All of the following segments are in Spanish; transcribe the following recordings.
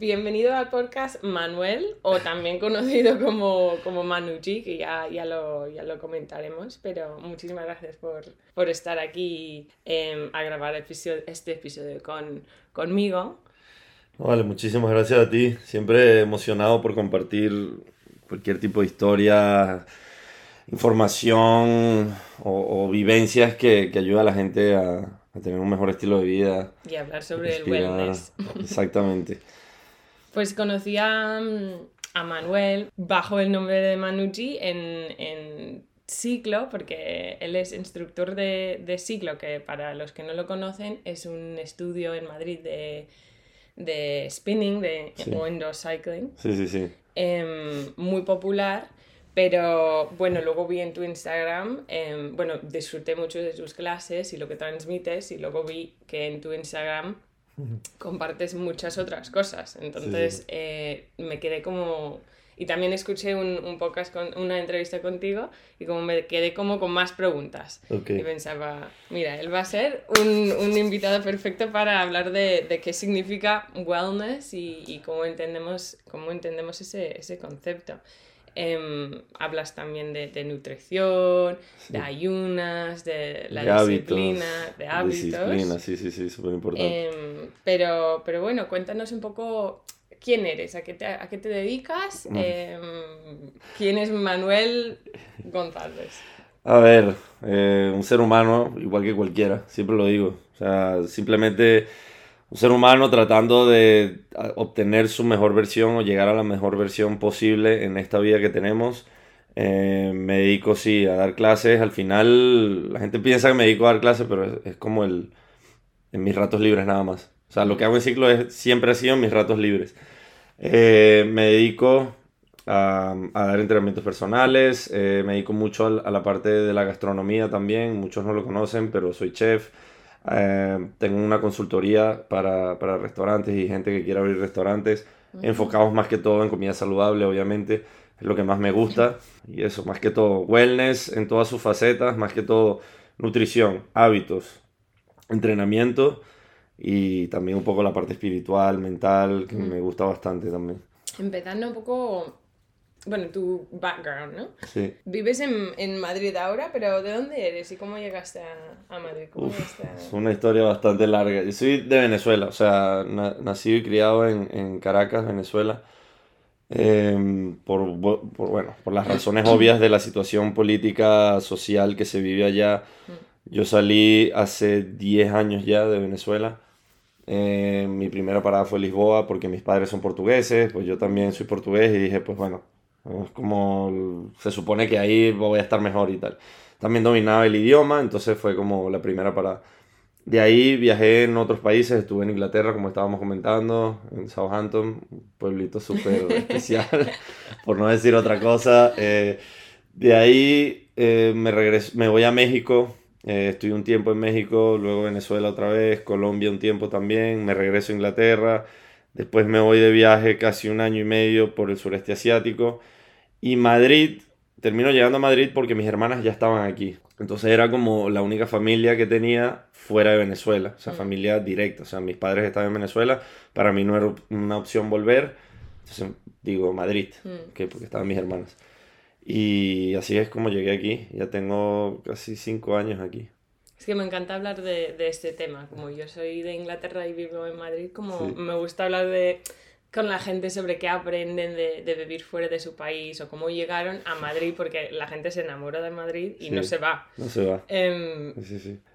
bienvenido al podcast Manuel, o también conocido como, como Manuji, que ya, ya, lo, ya lo comentaremos, pero muchísimas gracias por, por estar aquí em, a grabar episodio, este episodio con, conmigo. Vale, muchísimas gracias a ti. Siempre emocionado por compartir cualquier tipo de historia, información o, vivencias que, que ayuda a la gente a, a tener un mejor estilo de vida. Y hablar sobre el wellness. Exactamente. Pues conocí a, Manuel bajo el nombre de Manucci en, en Ciclo, porque él es instructor de, de, Ciclo, que para los que no lo conocen es un estudio en Madrid de, de spinning de, o indoor cycling. Sí, sí, sí. Em, muy popular pero bueno, luego vi en tu Instagram, em, bueno, disfruté mucho de tus clases y lo que transmites y luego vi que en tu Instagram compartes muchas otras cosas. Entonces eh, me quedé como... Y también escuché un, un, podcast, con una entrevista contigo y como me quedé como con más preguntas. Y pensaba, mira, él va a ser un, un invitado perfecto para hablar de, de qué significa wellness y, y, cómo entendemos, cómo entendemos ese, ese concepto. Em, hablas también de, de nutrición, de ayunas, de la disciplina, de hábitos. Disciplina, sí, sí, sí, súper importante. Em, pero, pero bueno, cuéntanos un poco quién eres, a qué te, a qué te dedicas, em, quién es Manuel González. A ver, eh, un ser humano igual que cualquiera, siempre lo digo. O sea, simplemente un ser humano tratando de obtener su mejor versión o llegar a la mejor versión posible en esta vida que tenemos. Eh, me dedico, sí, a dar clases. Al final, la gente piensa que me dedico a dar clases, pero es, como el, en mis ratos libres nada más. O sea, lo que hago en ciclo es, siempre ha sido en mis ratos libres. Eh, me dedico a, dar entrenamientos personales, eh, me dedico mucho a la parte de la gastronomía también, muchos no lo conocen, pero soy chef. Eh, tengo una consultoría para, para, restaurantes y gente que quiere abrir restaurantes, enfocados más que todo en comida saludable, obviamente, es lo que más me gusta. Y eso, más que todo, wellness en todas sus facetas, más que todo nutrición, hábitos, entrenamiento y también un poco la parte espiritual, mental, que me gusta bastante también. Empezando un poco bueno, tu background, ¿no? Sí. Vives en, en, Madrid ahora, pero ¿de dónde eres y cómo llegaste a, a Madrid? Es una historia bastante larga. Yo soy de Venezuela, o sea, nacido y criado en, en Caracas, Venezuela. Eh, por, por, bueno, por las razones obvias de la situación política, social que se vive allá. Mm. Yo salí hace 10 años ya de Venezuela. Eh, mi primera parada fue Lisboa porque mis padres son portugueses, pues yo también soy portugués y dije, pues bueno, es como se supone que ahí voy a estar mejor y tal. También dominaba el idioma, entonces fue como la primera parada. De ahí viajé en otros países, estuve en Inglaterra, como estábamos comentando, en Southampton, un pueblito súper especial, por no decir otra cosa. Eh, de ahí eh, me, regreso, me voy a México, eh, estuve un tiempo en México, luego Venezuela otra vez, Colombia un tiempo también, me regreso a Inglaterra, Después me voy de viaje casi un año y medio por el sureste asiático. Y Madrid, termino llegando a Madrid porque mis hermanas ya estaban aquí. Entonces era como la única familia que tenía fuera de Venezuela, o sea, mm. familia directa. O sea, mis padres estaban en Venezuela, para mí no era una opción volver. Entonces digo Madrid, mm. que porque estaban mis hermanas. Y así es como llegué aquí. Ya tengo casi cinco años aquí. Es que me encanta hablar de, de, este tema. Como yo soy de Inglaterra y vivo en Madrid, como me gusta hablar de con la gente sobre qué aprenden de, de, vivir fuera de su país o cómo llegaron a Madrid, porque la gente se enamora de Madrid y no se va. No se va. Eh,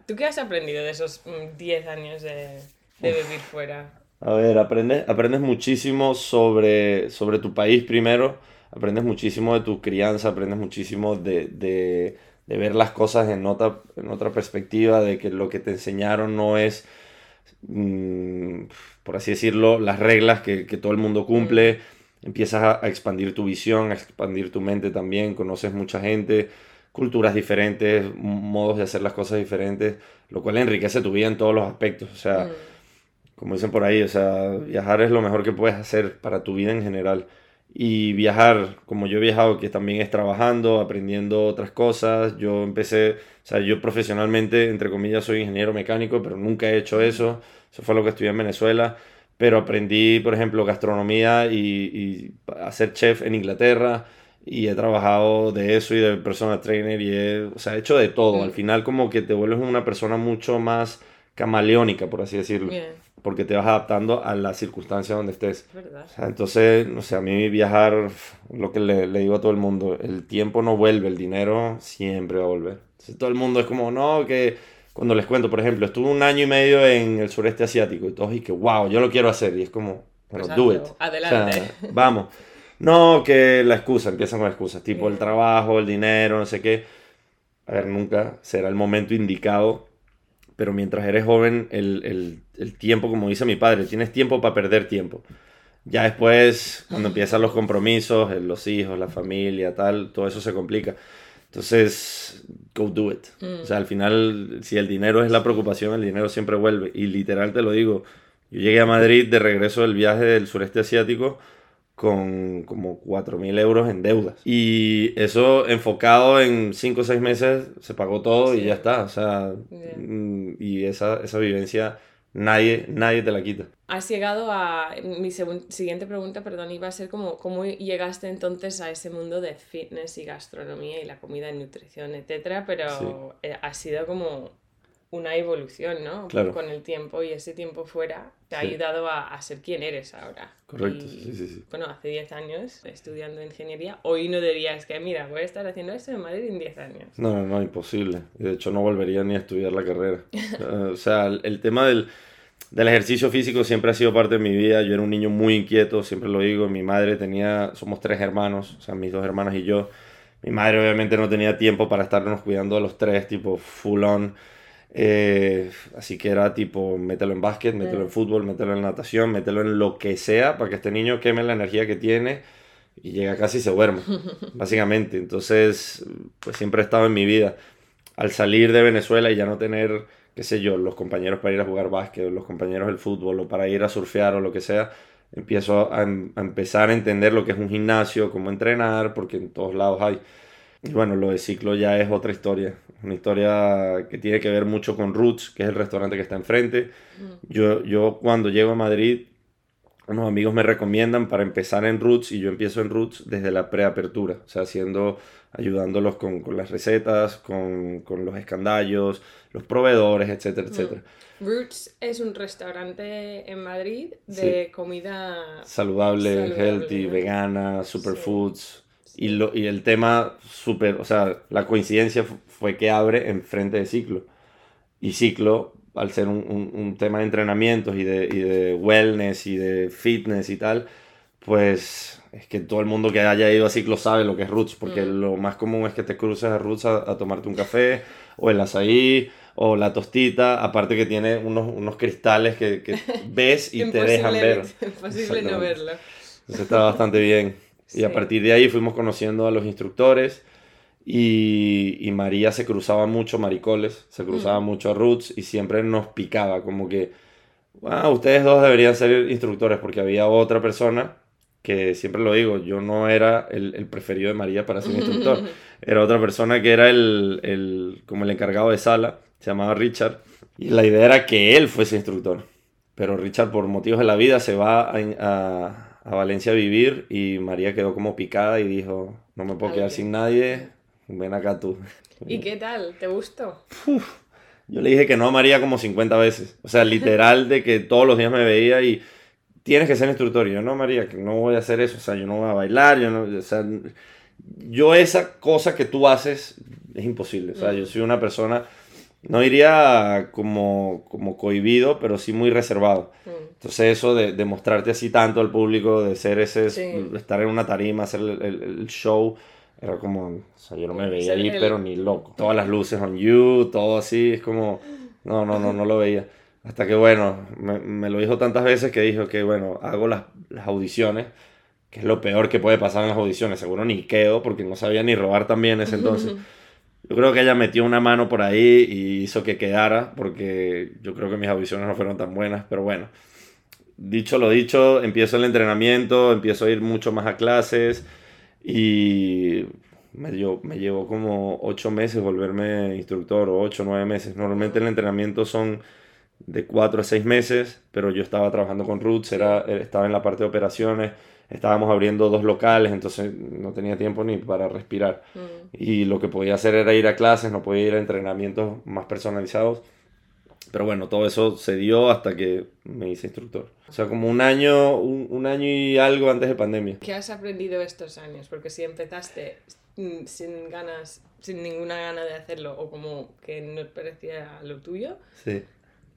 ¿Tú qué has aprendido de esos 10 mm, años de, de vivir fuera? A ver, aprendes, aprendes muchísimo sobre, sobre tu país primero, aprendes muchísimo de tu crianza, aprendes muchísimo de, de de ver las cosas en otra, en otra perspectiva, de que lo que te enseñaron no es, mm, por así decirlo, las reglas que, que, todo el mundo cumple. Empiezas a, a, expandir tu visión, a expandir tu mente también, conoces mucha gente, culturas diferentes, modos de hacer las cosas diferentes, lo cual enriquece tu vida en todos los aspectos. O sea, mm. como dicen por ahí, o sea, viajar es lo mejor que puedes hacer para tu vida en general y viajar como yo he viajado, que también es trabajando, aprendiendo otras cosas. Yo empecé, o sea, yo profesionalmente, entre comillas, soy ingeniero mecánico, pero nunca he hecho eso. Eso fue lo que estudié en Venezuela. pero aprendí, por ejemplo, gastronomía y, y a ser chef en Inglaterra y he trabajado de eso y de personal trainer y he, o sea, he hecho de todo. Al final como que te vuelves una persona mucho más camaleónica, por así decirlo. Porque te vas adaptando a la circunstancia donde estés. O sea, entonces, no sé, a mí viajar, lo que le, le, digo a todo el mundo, el tiempo no vuelve, el dinero siempre va a volver. Entonces, todo el mundo es como, no, que cuando les cuento, por ejemplo, estuve un año y medio en el sureste asiático y todos y que, wow, yo lo quiero hacer. Y es como, bueno, Pues do it. adelante. O sea, vamos. No, que la excusa, empiezan con excusas, tipo el trabajo, el dinero, no sé qué. A ver, nunca será el momento indicado, pero mientras eres joven, el, el, el tiempo, como dice mi padre, tienes tiempo para perder tiempo. Ya después, cuando empiezan los compromisos, eh, los hijos, la familia, tal, todo eso se complica. Entonces, go do it. O sea, al final, si el dinero es la preocupación, el dinero siempre vuelve. Y literal te lo digo, yo llegué a Madrid de regreso del viaje del sureste asiático con como 4.000 euros en deudas. Y eso enfocado en 5 o 6 meses se pagó todo y ya está. O sea, Bien. mm, y esa, esa vivencia nadie, nadie te la quita. Has llegado a... Mi siguiente pregunta, perdón, iba a ser como, ¿cómo llegaste entonces a ese mundo de fitness y gastronomía y la comida y nutrición, etcétera? Pero Sí. eh, ha sido como una evolución, ¿no? Claro. Con el tiempo y ese tiempo fuera te ha Sí. ayudado a, a ser quien eres ahora. Correcto, Y, sí, sí, sí. Bueno, hace 10 años estudiando ingeniería, hoy no dirías que, mira, voy a estar haciendo esto en Madrid en 10 años. No, no, no, imposible. De hecho, no volvería ni a estudiar la carrera. O sea, el, el tema del, del ejercicio físico siempre ha sido parte de mi vida. Yo era un niño muy inquieto, siempre lo digo. Mi madre tenía, somos tres hermanos, o sea, mis dos hermanas y yo. Mi madre obviamente no tenía tiempo para estarnos cuidando a los tres, tipo full on. Eh, así que era tipo, mételo en básquet, mételo en fútbol, mételo en natación, mételo en lo que sea para que este niño queme la energía que tiene y llega casi y se duerma, básicamente. Entonces, pues siempre he estado en mi vida. Al salir de Venezuela y ya no tener, qué sé yo, los compañeros para ir a jugar básquet, o los compañeros del fútbol, o para ir a surfear o lo que sea, empiezo a, a empezar a entender lo que es un gimnasio, cómo entrenar, porque en todos lados hay. Y bueno, lo de ciclo ya es otra historia. Una historia que tiene que ver mucho con Roots, que es el restaurante que está enfrente. Yo, yo cuando llego a Madrid, unos amigos me recomiendan para empezar en Roots y yo empiezo en Roots desde la preapertura, o sea, haciendo, ayudándolos con, con las recetas, con, con los escandallos, los proveedores, etcétera, etcétera. Roots es un restaurante en Madrid de comida Saludable, Saludable, healthy, vegana, superfoods. Y, lo, y el tema súper, o sea, la coincidencia fu- fue que abre enfrente de Ciclo. Y Ciclo, al ser un, un- un tema de entrenamientos y de, y de wellness y de fitness y tal, pues es que todo el mundo que haya ido a Ciclo sabe lo que es Roots, porque Mm. lo más común es que te cruces a Roots a, a tomarte un café, o el azaí, o la tostita, aparte que tiene unos, unos cristales que, que ves y te dejan ver. Imposible no verlo. Eso está bastante bien. Y a partir de ahí fuimos conociendo a los instructores y, y María se cruzaba mucho, Maricoles, se cruzaba mucho a Roots y siempre nos picaba como que, wow, ustedes dos deberían ser instructores porque había otra persona que siempre lo digo, yo no era el, el preferido de María para ser instructor, era otra persona que era el, el, como el encargado de sala, se llamaba Richard, y la idea era que él fuese instructor. Pero Richard, por motivos de la vida, se va a, a- a Valencia a vivir y María quedó como picada y dijo, no me puedo quedar sin nadie, ven acá tú. ¿Y qué tal? ¿Te gustó? Yo le dije que no a María como 50 veces. O sea, literal de que todos los días me veía y tienes que ser instructor. Y yo, no, María, que no voy a hacer eso. O sea, yo no voy a bailar. Yo, no, o sea, yo esa cosa que tú haces es imposible. O sea, yo soy una persona, no diría como, como cohibido, pero sí muy reservado. Mm. Entonces eso de, de mostrarte así tanto al público, de ser ese, Sí. estar en una tarima, hacer el, el- el show, era como, o sea, yo no me veía ahí, el- pero ni loco. Todas las luces on you, todo así, es como, no, no, no, no lo veía. Hasta que bueno, me, me lo dijo tantas veces que dijo que bueno, hago las, las audiciones, que es lo peor que puede pasar en las audiciones, seguro ni quedo porque no sabía ni robar también en ese entonces. Yo creo que ella metió una mano por ahí y hizo que quedara, porque yo creo que mis audiciones no fueron tan buenas, pero bueno. Dicho lo dicho, empiezo el entrenamiento, empiezo a ir mucho más a clases y me, dio- me llevó como ocho meses volverme instructor o ocho, nueve meses. Normalmente el entrenamiento son de cuatro a seis meses, pero yo estaba trabajando con Roots, era, estaba en la parte de operaciones, estábamos abriendo dos locales, entonces no tenía tiempo ni para respirar. Mm. Y lo que podía hacer era ir a clases, no podía ir a entrenamientos más personalizados. Pero bueno, todo eso se dio hasta que me hice instructor. O sea, como un año, un, año y algo antes de pandemia. ¿Qué has aprendido estos años? Porque si empezaste mm, sin ganas, sin ninguna gana de hacerlo, o como que no parecía lo tuyo, sí.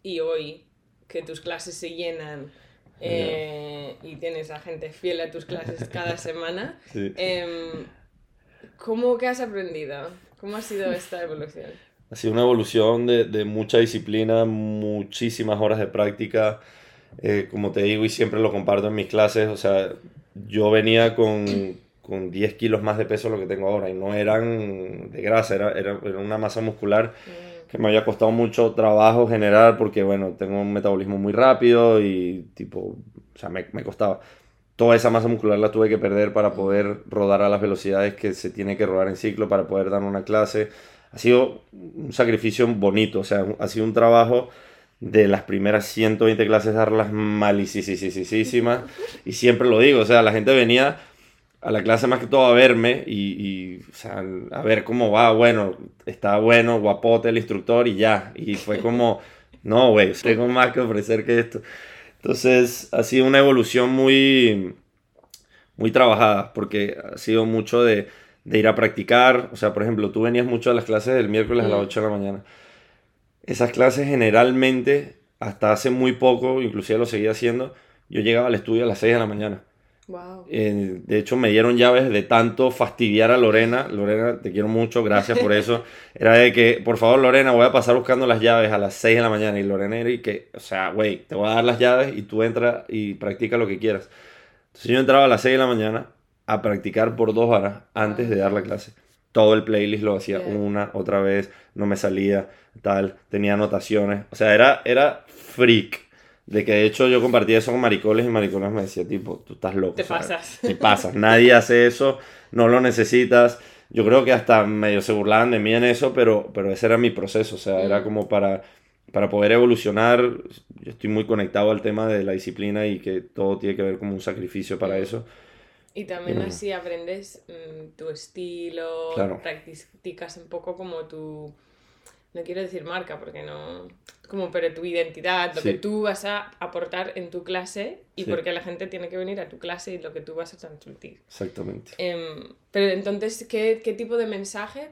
y hoy que tus clases se llenan eh, y tienes a gente fiel a tus clases cada semana, em, ¿cómo que has aprendido? ¿Cómo ha sido esta evolución? Ha sido una evolución de, de mucha disciplina, muchísimas horas de práctica. Eh, como te digo y siempre lo comparto en mis clases, o sea, yo venía con, con 10 kilos más de peso de lo que tengo ahora y no eran de grasa, era, era, era una masa muscular mm. Que me había costado mucho trabajo generar porque, bueno, tengo un metabolismo muy rápido y tipo, o sea, me, me costaba. Toda esa masa muscular la tuve que perder para poder rodar a las velocidades que se tiene que rodar en ciclo, para poder dar una clase ha sido un sacrificio bonito, o sea, ha sido un trabajo de las primeras 120 clases darlas malísimas y siempre lo digo, o sea, la gente venía a la clase más que todo a verme y, o sea, a ver cómo va, bueno, está bueno, guapote el instructor y ya, y fue como, no, güey, tengo más que ofrecer que esto. Entonces, ha sido una evolución muy, muy trabajada, porque ha sido mucho de de ir a practicar. O sea, por ejemplo, tú venías mucho a las clases del miércoles a las 8 de la mañana. Esas clases generalmente, hasta hace muy poco, inclusive lo seguía haciendo, yo llegaba al estudio a las 6 de la mañana. Wow. Eh, de hecho, me dieron llaves de tanto fastidiar a Lorena. Lorena, te quiero mucho, gracias por eso. Era de que, por favor, Lorena, voy a pasar buscando las llaves a las 6 de la mañana. Y Lorena era y que, o sea, güey, te voy a dar las llaves y tú entra y practica lo que quieras. Entonces yo entraba a las 6 de la mañana, a practicar por dos horas antes de dar la clase. Todo el playlist lo hacía una, otra vez, no me salía, tal, tenía anotaciones. O sea, era, era freak. De que de hecho yo compartía eso con maricoles y maricoles me decía tipo, tú estás loco. Te pasas. Te pasas. Nadie hace eso, no lo necesitas. Yo creo que hasta medio se burlaban de mí en eso, pero, pero ese era mi proceso. O sea, era mm. como para, para poder evolucionar. Yo estoy muy conectado al tema de la disciplina y que todo tiene que ver como un sacrificio para mm. eso. Y también así aprendes mm, tu estilo, practicas un poco como tu, no quiero decir marca porque no, como pero tu identidad, lo que tú vas a aportar en tu clase y porque la gente tiene que venir a tu clase y lo que tú vas a transmitir. Exactamente. Em, pero entonces, ¿qué, ¿qué, tipo de mensaje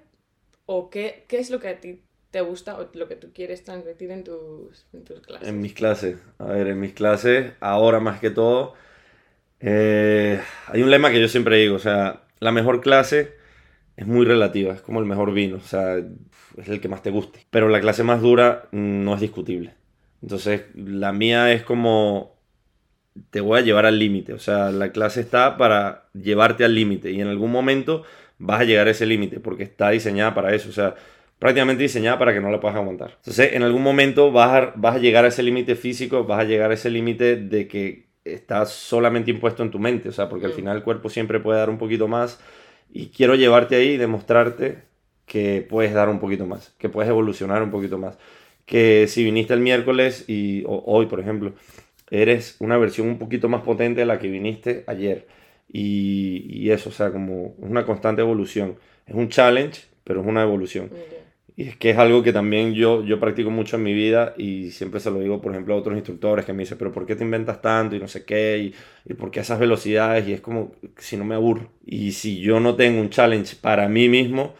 o qué, qué es lo que a ti te gusta o lo que tú quieres transmitir en tus, en tus clases? En mis clases, a ver, en mis clases, ahora más que todo eh, hay un lema que yo siempre digo, o sea, la mejor clase es muy relativa, es como el mejor vino, o sea, es el que más te guste. Pero la clase más dura no es discutible. Entonces, la mía es como, te voy a llevar al límite, o sea, la clase está para llevarte al límite y en algún momento vas a llegar a ese límite porque está diseñada para eso, o sea, prácticamente diseñada para que no la puedas aguantar. Entonces, en algún momento vas a, vas a llegar a ese límite físico, vas a llegar a ese límite de que está solamente impuesto en tu mente, o sea, porque al final el cuerpo siempre puede dar un poquito más y quiero llevarte ahí y demostrarte que puedes dar un poquito más, que puedes evolucionar un poquito más, que si viniste el miércoles y hoy, por ejemplo, eres una versión un poquito más potente de la que viniste ayer. Y, y eso, o sea, como una constante evolución, es un challenge, pero es una evolución. Y es que es algo que también yo, yo practico mucho en mi vida y siempre se lo digo, por ejemplo, a otros instructores que me dicen, pero ¿por qué te inventas tanto y no sé qué? Y, y por qué esas velocidades? Y es como, si no me aburro. Y si yo no tengo un challenge para mí mismo,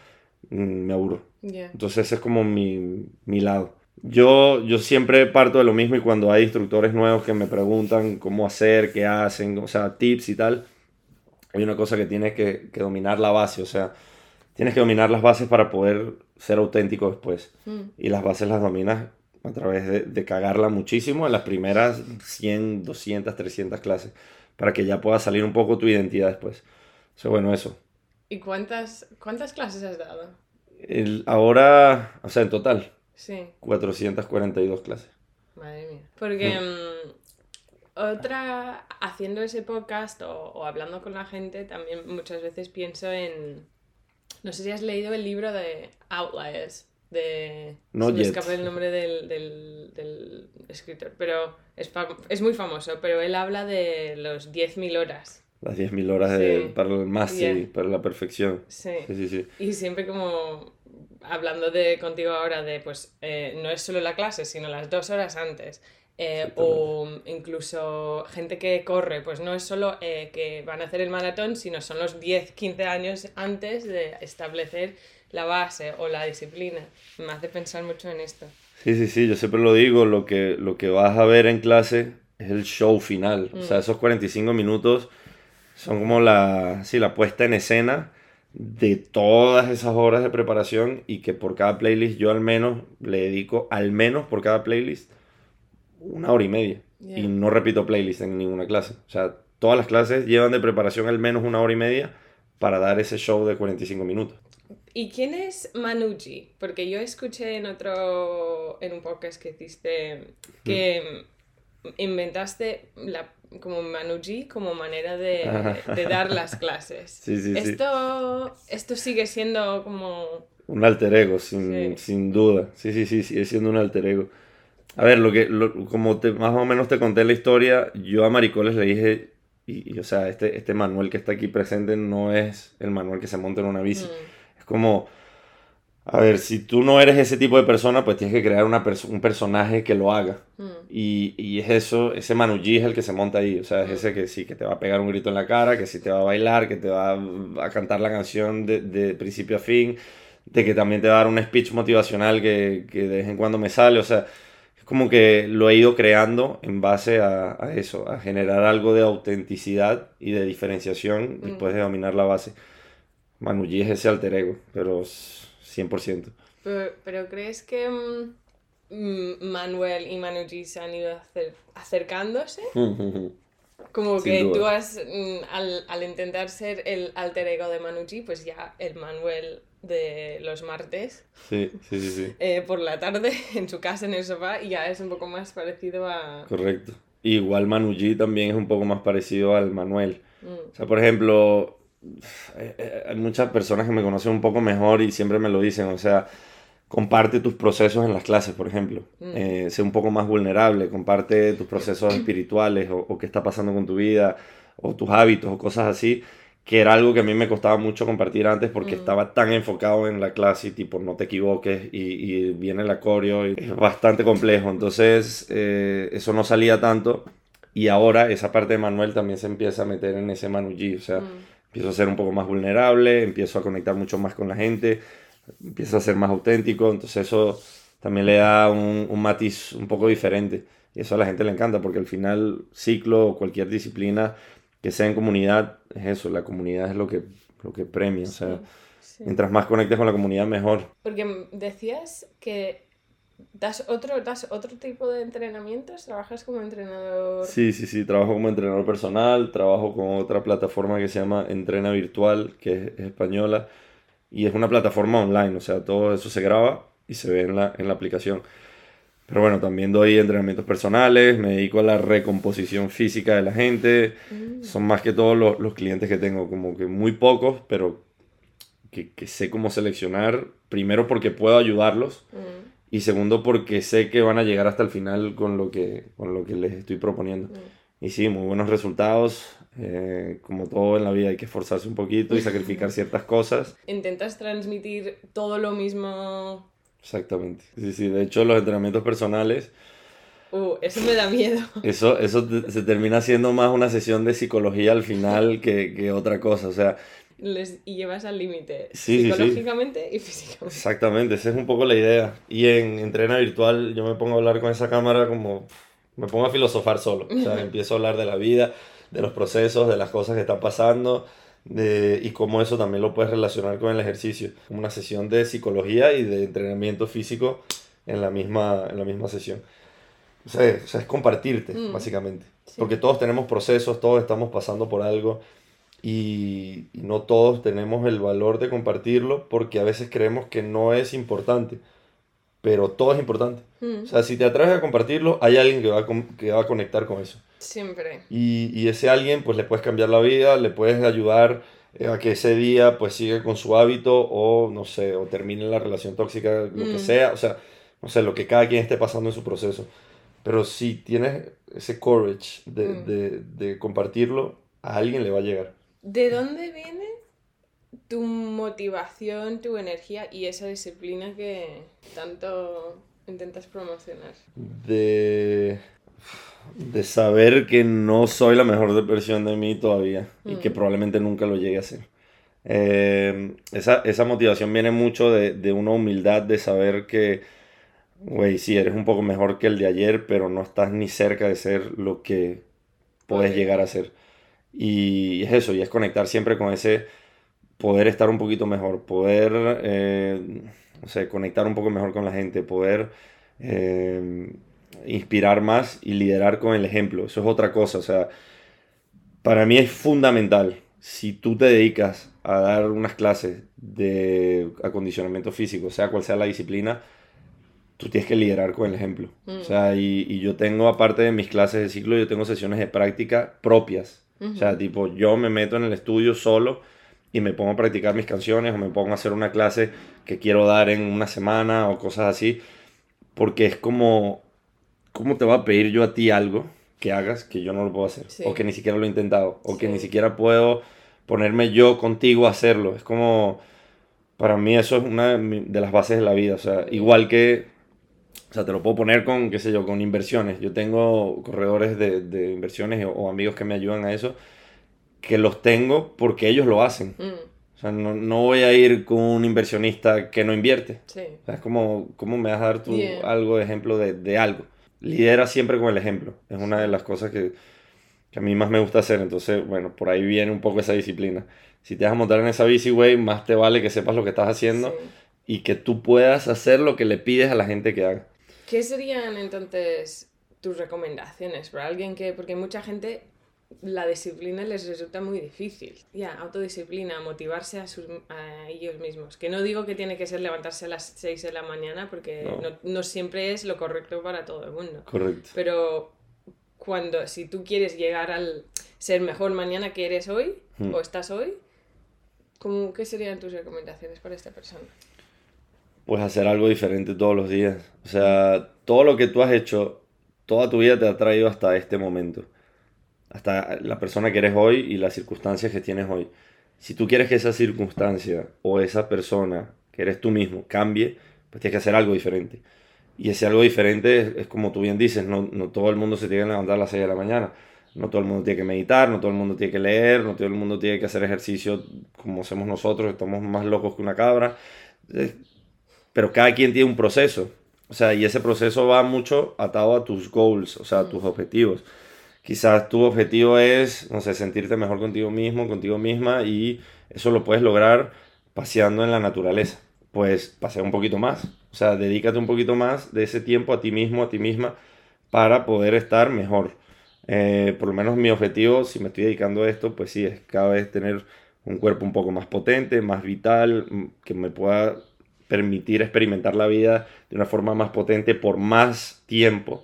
mm, me aburro. Entonces ese es como mi, mi lado. Yo, yo siempre parto de lo mismo y cuando hay instructores nuevos que me preguntan cómo hacer, qué hacen, o sea, tips y tal, hay una cosa que tienes que, que dominar la base, o sea, tienes que dominar las bases para poder ser auténtico después. Mm. Y las bases las dominas a través de, de, cagarla muchísimo en las primeras 100, 200, 300 clases, para que ya pueda salir un poco tu identidad después. O sea, bueno, eso. ¿Y cuántas, cuántas clases has dado? El, ahora, o sea, en total. Sí. 442 clases. Madre mía. Porque mm, otra, haciendo ese podcast o, o hablando con la gente, también muchas veces pienso en no sé si has leído el libro de Outliers de... Se me escapa el nombre del, del, del escritor, pero es, es muy famoso, pero él habla de los 10.000 horas. Las 10.000 horas de, Sí. para el máster, Yeah. para la perfección. Sí. Sí, sí, sí. Y siempre como hablando de contigo ahora de pues eh, no es solo la clase, sino las dos horas antes. Eh, o incluso gente que corre, pues no es solo eh, que van a hacer el maratón, sino son los 10, 15 años antes de establecer la base o la disciplina. Me hace pensar mucho en esto. Sí, sí, sí, yo siempre lo digo, lo que, lo que vas a ver en clase es el show final. O sea, esos 45 minutos son como la, sí, la puesta en escena de todas esas horas de preparación y que por cada playlist yo al menos le dedico, al menos por cada playlist, una hora y media. Yeah. Y no repito playlist en ninguna clase. O sea, todas las clases llevan de preparación al menos una hora y media para dar ese show de 45 minutos. ¿Y quién es Manuji? Porque yo escuché en otro, en un podcast que hiciste que inventaste la, como Manuji como manera de, de dar las clases. Sí, sí, sí. esto, esto sigue siendo como... Un alter ego, sin, sin duda. Sí, sí, sí, sigue siendo un alter ego. A ver, lo que, lo- como te, más o menos te conté la historia, yo a Maricoles le dije, y, y, o sea, este, este Manuel que está aquí presente no es el Manuel que se monta en una bici. mm, Es como, a ver, si tú no eres ese tipo de persona, pues tienes que crear una perso- un personaje que lo haga. mm, Y, y es eso, ese Manuji es el que se monta ahí, o sea, es ese que sí, que te va a pegar un grito en la cara, que sí te va a bailar, que te va a, a cantar la canción de, de principio a fin, de que también te va a dar un speech motivacional que, que de vez en cuando me sale, o sea, como que lo he ido creando en base a, a eso, a generar algo de autenticidad y de diferenciación después de dominar la base. Manuji es ese alter ego, pero s- 100%. Pero, pero ¿crees que mm, mm, Manuel y Manuji se han ido acer- acercándose? Como Sin que duda. tú has, mm, al, al intentar ser el alter ego de Manuji, pues ya el Manuel de los martes Sí, sí, sí, sí. eh, por la tarde en su casa en el sofá y ya es un poco más parecido a... Correcto. Igual Manu G también es un poco más parecido al Manuel. Mm, O sea, por ejemplo, eh, eh, hay muchas personas que me conocen un poco mejor y siempre me lo dicen. O sea, comparte tus procesos en las clases, por ejemplo. Mm. Eh, sé un poco más vulnerable, comparte tus procesos espirituales o, o qué está pasando con tu vida o tus hábitos o cosas así, que era algo que a mí me costaba mucho compartir antes porque Mm. estaba tan enfocado en la clase y tipo, no te equivoques y, y viene el acorio y es bastante complejo. Entonces, eh, eso no salía tanto. Y ahora esa parte de Manuel también se empieza a meter en ese Manu G. O sea, mm, empiezo a ser un poco más vulnerable, empiezo a conectar mucho más con la gente, empiezo a ser más auténtico, entonces eso también le da un, un matiz un poco diferente. Y eso a la gente le encanta, porque al final ciclo o cualquier disciplina que sea en comunidad, es eso, la comunidad es lo que, lo que premia. O sea, sí. mientras más conectes con la comunidad, mejor. Porque decías que das otro, das otro tipo de entrenamientos, trabajas como entrenador... Sí, sí, sí, trabajo como entrenador personal, trabajo con otra plataforma que se llama Entrena Virtual, que es, es española, y es una plataforma online, o sea, todo eso se graba y se ve en la, en la aplicación. Pero bueno, también doy entrenamientos personales, me dedico a la recomposición física de la gente, Mm, son más que todos los, los clientes que tengo, como que muy pocos, pero que, que sé cómo seleccionar, primero porque puedo ayudarlos, mm, y segundo porque sé que van a llegar hasta el final con lo que, con lo que les estoy proponiendo. mm. Y sí, muy buenos resultados. eh, como todo en la vida hay que esforzarse un poquito y sacrificar ciertas cosas. Intentas transmitir todo lo mismo... Exactamente. Sí, sí. De hecho, los entrenamientos personales, Uh, eso me da miedo. eso, eso se termina siendo más una sesión de psicología al final que, que otra cosa. O sea, Les, y llevas al límite Sí, sí, sí. psicológicamente y físicamente. exactamente, esa es un poco la idea. Y en Entrena Virtual yo me pongo a hablar con esa cámara como... Me pongo a filosofar solo. O sea, empiezo a hablar de la vida, de los procesos, de las cosas que están pasando. De- y cómo eso también lo puedes relacionar con el ejercicio. Como una sesión de psicología y de entrenamiento físico en la misma, en la misma sesión. O sea, o sea, es compartirte, Mm. básicamente. Sí. Porque todos tenemos procesos, todos estamos pasando por algo y, y no todos tenemos el valor de compartirlo porque a veces creemos que no es importante, pero todo es importante. Mm, O sea, si te atreves a compartirlo, hay alguien que va a, que va a conectar con eso. Siempre. Y, y ese alguien, pues le puedes cambiar la vida, le puedes ayudar eh, a que ese día pues siga con su hábito o no sé, o termine la relación tóxica, lo que Mm. sea, o sea, no sé, lo que cada quien esté pasando en su proceso. Pero si tienes ese courage de, Mm. de, de compartirlo, a alguien le va a llegar. ¿De dónde viene tu motivación, tu energía y esa disciplina que tanto intentas promocionar? De, de saber que no soy la mejor versión de mí todavía y que Mm. probablemente nunca lo llegue a ser. Eh, esa, esa motivación viene mucho de, de una humildad de saber que, güey, sí, eres un poco mejor que el de ayer, pero no estás ni cerca de ser lo que puedes llegar a ser. Y es eso, y es conectar siempre con ese poder estar un poquito mejor, poder, eh, no sé, conectar un poco mejor con la gente, poder eh, inspirar más y liderar con el ejemplo. Eso es otra cosa, o sea, para mí es fundamental. Si tú te dedicas a dar unas clases de acondicionamiento físico, sea cual sea la disciplina, tú tienes que liderar con el ejemplo. Mm. O sea, y, y yo tengo, aparte de mis clases de ciclo, yo tengo sesiones de práctica propias. O sea, tipo, yo me meto en el estudio solo y me pongo a practicar mis canciones o me pongo a hacer una clase que quiero dar en una semana o cosas así, porque es como, ¿cómo te voy a pedir yo a ti algo que hagas que yo no lo puedo hacer? Sí. O que ni siquiera lo he intentado, o que Sí. ni siquiera puedo ponerme yo contigo a hacerlo. Es como, para mí eso es una de las bases de la vida. O sea, igual que, o sea, te lo puedo poner con, qué sé yo, con inversiones. Yo tengo corredores de, de inversiones o, o amigos que me ayudan a eso, que los tengo porque ellos lo hacen. Mm, O sea, no, no voy a ir con un inversionista que no invierte. sí. O sea, es como, ¿cómo me vas a dar tú algo de ejemplo de, de algo? Lidera siempre con el ejemplo. Es una de las cosas que, que a mí más me gusta hacer. Entonces, bueno, por ahí viene un poco esa disciplina. Si te vas a montar en esa bici, güey, más te vale que sepas lo que estás haciendo sí. y que tú puedas hacer lo que le pides a la gente que haga. ¿Qué serían entonces tus recomendaciones para alguien que, porque mucha gente la disciplina les resulta muy difícil. Ya, autodisciplina, motivarse a, sus, a ellos mismos. Que no digo que tiene que ser levantarse a las 6 de la mañana porque No. no, no siempre es lo correcto para todo el mundo. Correcto. Pero cuando, si tú quieres llegar al ser mejor mañana que eres hoy Hmm. o estás hoy, ¿cómo, ¿qué serían tus recomendaciones para esta persona? Pues hacer algo diferente todos los días. O sea, todo lo que tú has hecho, toda tu vida te ha traído hasta este momento. Hasta la persona que eres hoy y las circunstancias que tienes hoy. Si tú quieres que esa circunstancia o esa persona que eres tú mismo cambie, pues tienes que hacer algo diferente. Y ese algo diferente es, como tú bien dices, no, no todo el mundo se tiene que levantar a las 6 de la mañana. No todo el mundo tiene que meditar, no todo el mundo tiene que leer, no todo el mundo tiene que hacer ejercicio como hacemos nosotros, estamos más locos que una cabra. Eh, Pero cada quien tiene un proceso. O sea, y ese proceso va mucho atado a tus goals, o sea, a tus objetivos. Quizás tu objetivo es, no sé, sentirte mejor contigo mismo, contigo misma, y eso lo puedes lograr paseando en la naturaleza. Pues pasea un poquito más. O sea, dedícate un poquito más de ese tiempo a ti mismo, a ti misma, para poder estar mejor. Eh, por lo menos mi objetivo, si me estoy dedicando a esto, pues sí, es cada vez tener un cuerpo un poco más potente, más vital, mm, que me pueda permitir experimentar la vida de una forma más potente por más tiempo.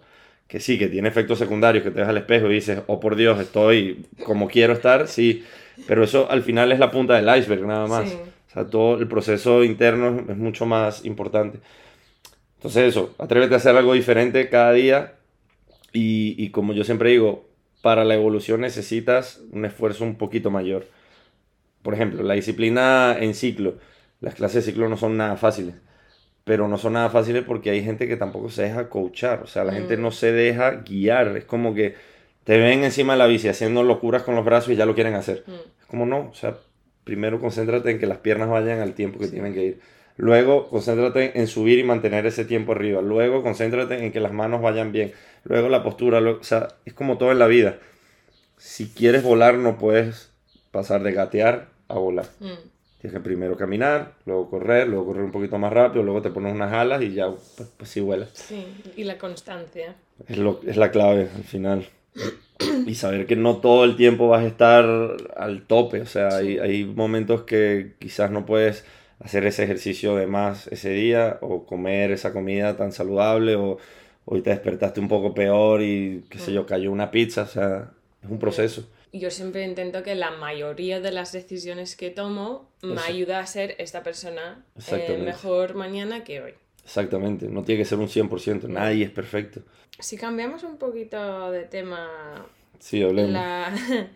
Que sí, que tiene efectos secundarios, que te ves al espejo y dices, oh por Dios, estoy como quiero estar, sí, pero eso al final es la punta del iceberg nada más. Sí. O sea, todo el proceso interno es- mucho más importante. Entonces eso, atrévete a hacer algo diferente cada día y, y como yo siempre digo, para la evolución necesitas un esfuerzo un poquito mayor. Por ejemplo, la disciplina en ciclo. Las clases de ciclo no son nada fáciles. Pero no son nada fáciles porque hay gente que tampoco se deja coachar. O sea, la gente Mm. no se deja guiar. Es como que te ven encima de la bici haciendo locuras con los brazos y ya lo quieren hacer. Mm, Es como no. O sea, primero concéntrate en que las piernas vayan al tiempo que Sí. tienen que ir. Luego, concéntrate en subir y mantener ese tiempo arriba. Luego, concéntrate en que las manos vayan bien. Luego, la postura. luego- o sea, es como todo en la vida. Si quieres volar, no puedes pasar de gatear a volar. mm. Tienes que primero caminar, luego correr, luego correr un poquito más rápido, luego te pones unas alas y ya, pues, pues sí vuelas. Sí, y la constancia. Es, lo, es la clave al final. Y saber que no todo el tiempo vas a estar al tope. O sea, hay, Sí. hay momentos que quizás no puedes hacer ese ejercicio de más ese día o comer esa comida tan saludable o hoy te despertaste un poco peor y qué sé yo, cayó una pizza. O sea, es un proceso. Yo siempre intento que la mayoría de las decisiones que tomo me ayuda a ser esta persona eh, mejor mañana que hoy. Exactamente, no tiene que ser un 100%, nadie es perfecto. Si cambiamos un poquito de tema... Sí, hablemos.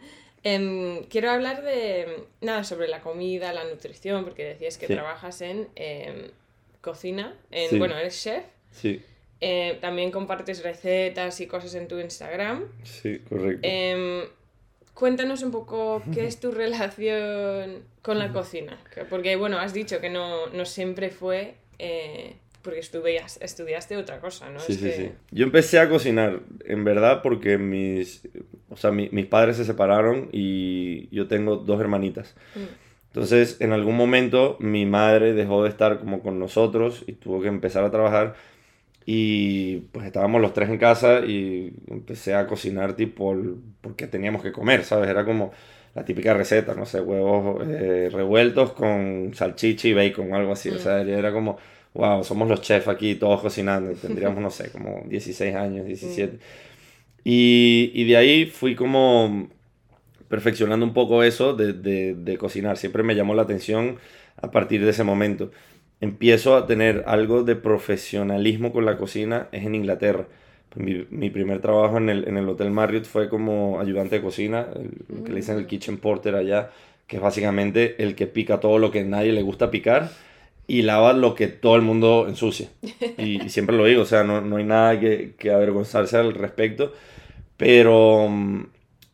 Em, quiero hablar de nada sobre la comida, la nutrición, porque decías que trabajas en em, cocina, en, bueno, eres chef. Sí. Eh, también compartes recetas y cosas en tu Instagram. Sí, correcto. Em, cuéntanos un poco qué es tu relación con la cocina. Porque, bueno, has dicho que no, no siempre fue eh, porque estudias, estudiaste otra cosa, ¿no? Sí, sí, sí. Yo empecé a cocinar, en verdad, porque mis, o sea, mis padres se separaron y yo tengo dos hermanitas. Mm. Entonces, en algún momento, mi madre dejó de estar como con nosotros y tuvo que empezar a trabajar. Y pues estábamos los tres en casa y empecé a cocinar tipo porque teníamos que comer, ¿sabes? Era como la típica receta, no sé, huevos eh, revueltos con salchicha y bacon o algo así. O mm. sea, era como wow, somos los chefs aquí, todos cocinando. Tendríamos, no sé, como 16 años, 17. Y, y, de ahí fui como perfeccionando un poco eso de, de, de, cocinar. Siempre me llamó la atención a partir de ese momento. Empiezo a tener algo de profesionalismo con la cocina, es en Inglaterra. Mi, mi primer trabajo en el, en el, Hotel Marriott fue como ayudante de cocina, lo que le dicen el mm. kitchen porter allá, que es básicamente el que pica todo lo que a nadie le gusta picar y lava lo que todo el mundo ensucia. Y, siempre lo digo, o sea, no, no hay nada que, que, avergonzarse al respecto. Pero mm,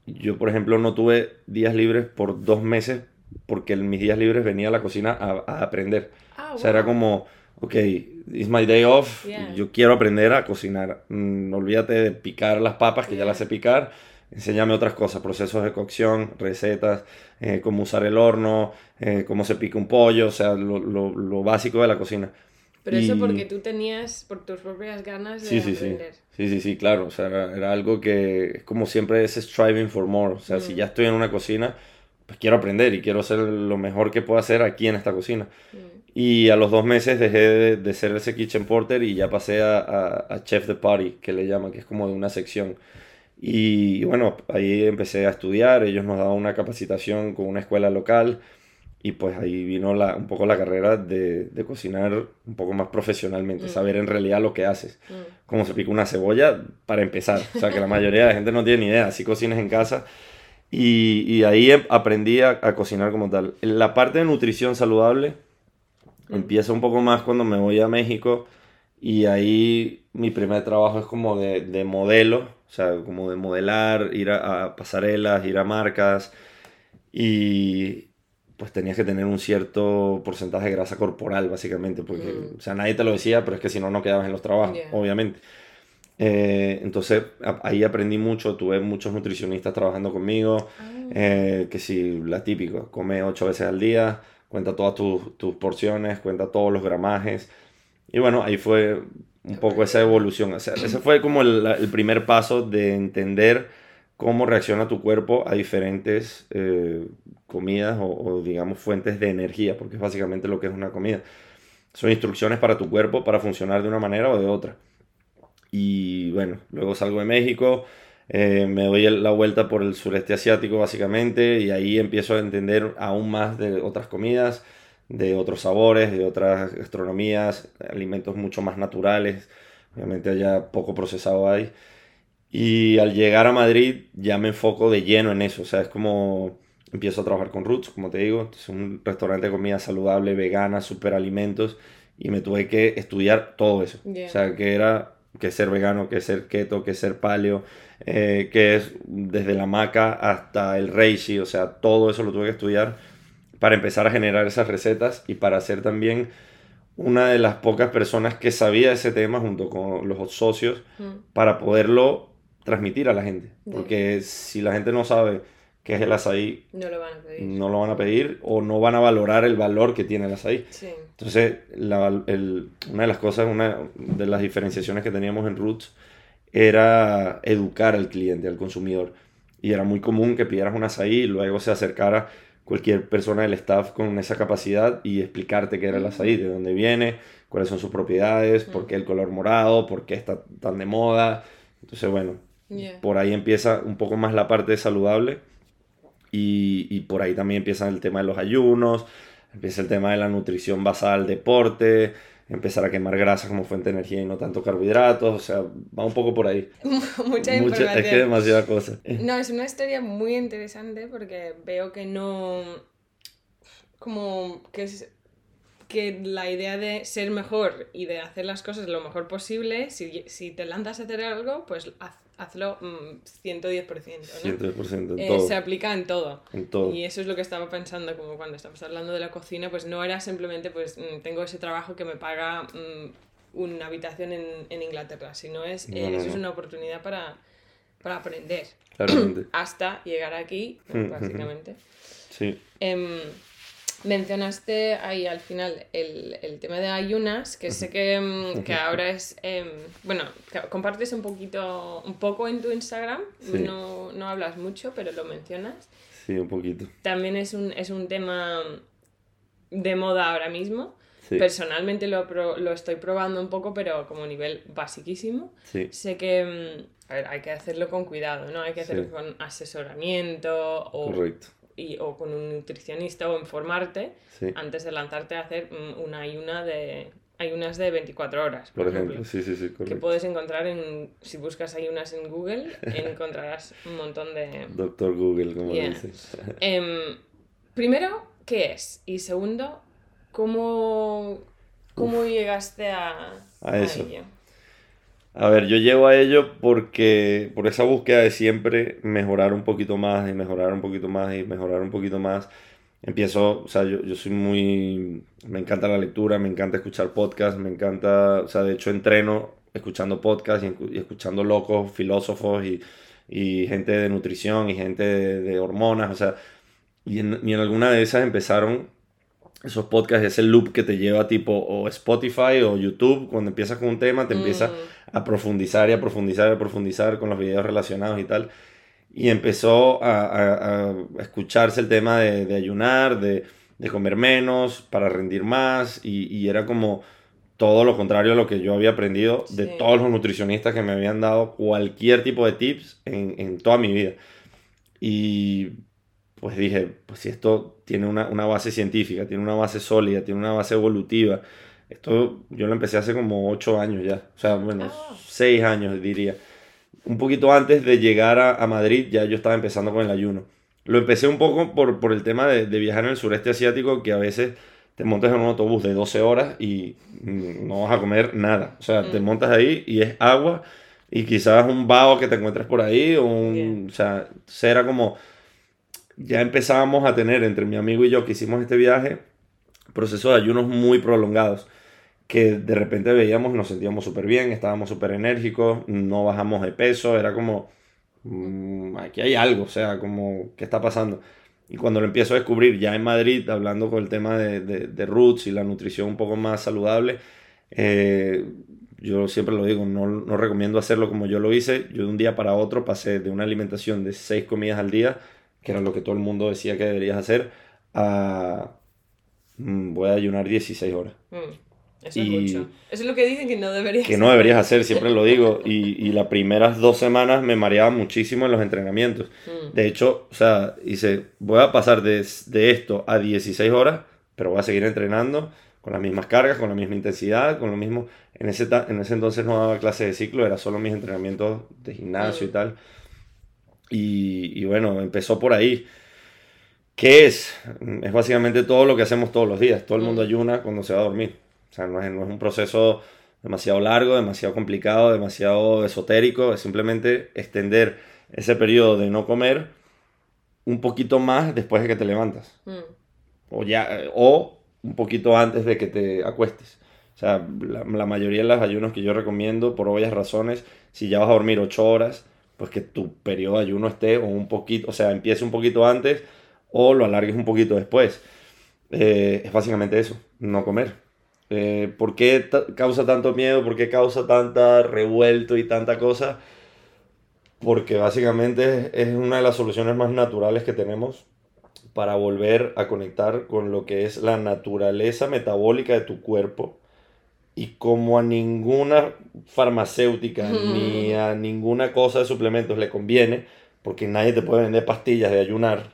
yo, por ejemplo, no tuve días libres por dos meses porque en mis días libres venía a la cocina a, a aprender. Ah, o sea, era como, ok, it's my day off, yo quiero aprender a cocinar. Mm, olvídate de picar las papas, que ya las sé picar enséñame otras cosas, procesos de cocción, recetas, eh, cómo usar el horno, eh, cómo se pica un pollo, o sea, lo, lo, lo básico de la cocina. Pero eso porque tú tenías, por tus propias ganas de sí, sí, aprender. Sí, sí, sí, claro, o sea, era, algo que es como siempre ese striving for more, o sea, si mm. ya estoy en una cocina, pues quiero aprender y quiero hacer lo mejor que pueda hacer aquí en esta cocina. Mm. Y a los dos meses dejé de, de, ser ese kitchen porter y ya pasé a, a, a chef de party, que le llaman, que es como de una sección. Y bueno, ahí empecé a estudiar, ellos nos daban una capacitación con una escuela local y pues ahí vino la, un poco la carrera de, de cocinar un poco más profesionalmente, mm. saber en realidad lo que haces, mm. cómo se pica una cebolla para empezar, o sea que la mayoría de la gente no tiene ni idea, así cocinas en casa y, y ahí em, aprendí a, a, cocinar como tal. La parte de nutrición saludable mm. empieza un poco más cuando me voy a México y ahí mi primer trabajo es como de, de modelo o sea, como de modelar, ir a, pasarelas, ir a marcas y pues tenías que tener un cierto porcentaje de grasa corporal, básicamente, porque, mm. o sea, nadie te lo decía, pero es que si no, no quedabas en los trabajos, obviamente. Eh, entonces ahí aprendí mucho, tuve muchos nutricionistas trabajando conmigo, ah. eh, que si la típica, come ocho veces al día, cuenta todas tus, tus porciones, cuenta todos los gramajes. Y bueno, ahí fue un poco esa evolución. O sea, ese fue como el, el, primer paso de entender cómo reacciona tu cuerpo a diferentes eh, comidas o, o, digamos, fuentes de energía, porque es básicamente lo que es una comida. Son instrucciones para tu cuerpo para funcionar de una manera o de otra. Y bueno, luego salgo de México, eh, me doy la vuelta por el sureste asiático básicamente y ahí empiezo a entender aún más de otras comidas de otros sabores, de otras gastronomías, alimentos mucho más naturales, obviamente allá poco procesado hay. Y al llegar a Madrid ya me enfoco de lleno en eso, o sea, es como empiezo a trabajar con Roots, como te digo, es un restaurante de comida saludable, vegana, super alimentos, y me tuve que estudiar todo eso. O sea, que era que ser vegano, que ser keto, que ser paleo, eh, que es desde la maca hasta el reishi, o sea, todo eso lo tuve que estudiar para empezar a generar esas recetas y para ser también una de las pocas personas que sabía ese tema junto con los socios mm. para poderlo transmitir a la gente. Porque si la gente no sabe qué es el azaí, no lo van a pedir. No lo van a pedir o no van a valorar el valor que tiene el azaí. Entonces, la, el, una de las cosas, una de las diferenciaciones que teníamos en Roots era educar al cliente, al consumidor. Y era muy común que pidieras un azaí y luego se acercara cualquier persona del staff con esa capacidad y explicarte qué era el azaí, de dónde viene, cuáles son sus propiedades, por qué el color morado, por qué está tan de moda. Entonces, bueno, por ahí empieza un poco más la parte saludable. Y, y por ahí también empieza el tema de los ayunos, empieza el tema de la nutrición basada al deporte, empezar a quemar grasas como fuente de energía y no tanto carbohidratos, o sea, va un poco por ahí. Mucha información. es que demasiada cosa. No, es una historia muy interesante porque veo que no... como que es que la idea de ser mejor y de hacer las cosas lo mejor posible, si, si te lanzas a hacer algo, pues haz, hazlo 110%. ¿no? 110% en Eh, todo. se aplica en todo. En todo. Y eso es lo que estaba pensando, como cuando estábamos hablando de la cocina, pues no era simplemente, pues mm, tengo ese trabajo que me paga mm, una habitación en, en Inglaterra, sino es, No, eh, no, eso es una oportunidad para, para aprender Claramente. hasta llegar aquí, Mm, básicamente. Sí. Em, mencionaste ahí al final el, el tema de ayunas, que sé que, em, que ahora es, em, bueno, compartes un poquito, un poco en tu Instagram, Sí. no, no hablas mucho, pero lo mencionas. Sí, un poquito. También es un, es un tema de moda ahora mismo. Sí. Personalmente lo, pro- lo estoy probando un poco, pero como nivel basiquísimo. Sí. Sé que, mm, a ver, hay que hacerlo con cuidado, ¿no? Hay que hacerlo con asesoramiento o, Correcto. Y- o con un nutricionista o informarte Sí. antes de lanzarte a hacer mm, una ayuna de ayunas de 24 horas, por, Por ejemplo. ejemplo, sí, sí, sí, Que puedes encontrar en, si buscas ayunas en Google, encontrarás un montón de... Doctor Google, como Yeah. dices. Em, primero, ¿qué es? Y segundo, ¿cómo, cómo llegaste a, A eso. ello? A ver, yo llego a ello porque por esa búsqueda de siempre mejorar un poquito más y mejorar un poquito más y mejorar un poquito más. Empiezo, o sea, yo, yo soy muy... Me encanta la lectura, me encanta escuchar podcasts, me encanta, o sea, de hecho entreno escuchando podcasts y, escu- y escuchando locos, filósofos y, y gente de nutrición y gente de, de hormonas, o sea, y en, y en alguna de esas empezaron esos podcasts, ese loop que te lleva tipo o Spotify o YouTube, cuando empiezas con un tema, te empieza Mm, a profundizar y a profundizar y a profundizar con los videos relacionados y tal. Y empezó a, a- a escucharse el tema de, de ayunar, de, de comer menos, para rendir más, y, y era como todo lo contrario a lo que yo había aprendido de todos los nutricionistas que me habían dado cualquier tipo de tips en, en toda mi vida. Y pues dije, pues si esto tiene una, una base científica, tiene una base sólida, tiene una base evolutiva, esto yo lo empecé hace como ocho años ya, o sea, bueno, Ah. seis años diría. Un poquito antes de llegar a, a Madrid ya yo estaba empezando con el ayuno. Lo empecé un poco por, por el tema de, de viajar en el sureste asiático, que a veces te montas en un autobús de 12 horas y no vas a comer nada. O sea, te Mm. montas ahí y es agua y quizás un vaho que te encuentres por ahí, o un, Bien. o sea, era como, ya empezábamos a tener entre mi amigo y yo que hicimos este viaje, procesos de ayunos muy prolongados, que de repente veíamos nos sentíamos súper bien, estábamos súper enérgicos, no bajamos de peso, era como, mm, aquí hay algo, o sea, como, ¿qué está pasando? Y cuando lo empiezo a descubrir ya en Madrid, hablando con el tema de, de, de roots y la nutrición un poco más saludable, eh, yo siempre lo digo, no, no recomiendo hacerlo como yo lo hice. Yo de un día para otro pasé de una alimentación de seis comidas al día, que era lo que todo el mundo decía que deberías hacer, a mm, voy a ayunar 16 horas. mm, eso Y- es mucho. Eso es lo que dicen que no deberías Que no deberías hacer, siempre lo digo. Y, y las primeras dos semanas me mareaba muchísimo en los entrenamientos. Mm, De hecho, o sea, hice, voy a pasar de, de esto a 16 horas, pero voy a seguir entrenando con las mismas cargas, con la misma intensidad, con lo mismo. En ese, en ese entonces no daba clase de ciclo, era solo mis entrenamientos de gimnasio y tal. Y, y bueno, empezó por ahí. ¿Qué es? Es básicamente todo lo que hacemos todos los días. Todo el mundo ayuna cuando se va a dormir. O sea, no es, no es un proceso demasiado largo, demasiado complicado, demasiado esotérico. Es simplemente extender ese periodo de no comer un poquito más después de que te levantas. mm, O, ya, eh, o un poquito antes de que te acuestes. O sea, la, la mayoría de los ayunos que yo recomiendo, por obvias razones, si ya vas a dormir 8 horas, pues que tu periodo de ayuno esté o un poquito, o sea, empiece un poquito antes o lo alargues un poquito después. Eh, es básicamente eso, no comer. Eh, ¿Por qué causa tanto miedo? ¿Por qué causa tanta revuelto y tanta cosa? Porque básicamente es una de las soluciones más naturales que tenemos para volver a conectar con lo que es la naturaleza metabólica de tu cuerpo y como a ninguna farmacéutica ni a ninguna cosa de suplementos le conviene, porque nadie te puede vender pastillas de ayunar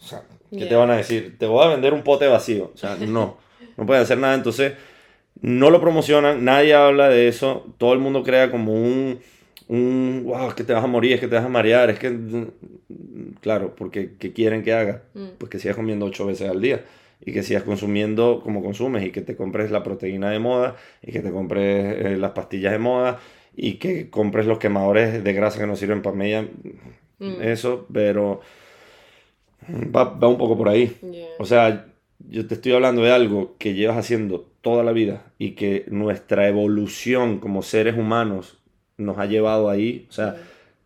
O sea, ¿qué te van a decir? Te voy a vender un pote vacío. O sea, no. No pueden hacer nada. Entonces, no lo promocionan. Nadie habla de eso. Todo el mundo crea como un un, wow, es que te vas a morir, es que te vas a marear, es que, claro, porque ¿qué quieren que haga? Mm. Pues que sigas comiendo ocho veces al día y que sigas consumiendo como consumes y que te compres la proteína de moda y que te compres eh, las pastillas de moda y que compres los quemadores de grasa que no sirven para media, mm. eso, pero va, va, un poco por ahí. O sea, yo te estoy hablando de algo que llevas haciendo toda la vida y que nuestra evolución como seres humanos nos ha llevado ahí. O sea,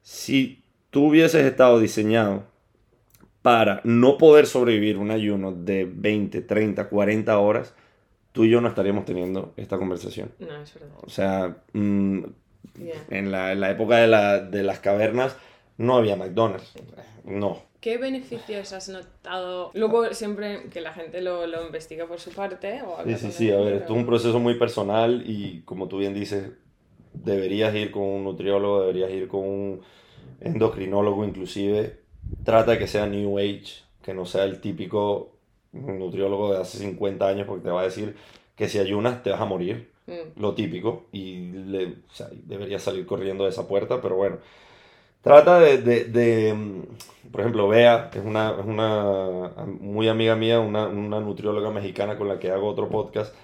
si tú hubieses estado diseñado para no poder sobrevivir un ayuno de 20, 30, 40 horas, tú y yo no estaríamos teniendo esta conversación. No, es verdad. O sea, mm, en, la, en, la, época de, la, de las cavernas no había McDonald's. No. ¿Qué beneficios has notado? Luego siempre que la gente lo, lo investiga por su parte. O sí, sí, sí. A ver, esto es un proceso muy personal y como tú bien dices, deberías ir con un nutriólogo, deberías ir con un endocrinólogo inclusive. Trata de que sea New Age, que no sea el típico nutriólogo de hace 50 años porque te va a decir que si ayunas te vas a morir, mm. lo típico, y le, o sea, deberías salir corriendo de esa puerta, pero bueno. Trata de, de, de mm, por ejemplo, Bea, es una, es una muy amiga mía, una, una nutrióloga mexicana con la que hago otro podcast,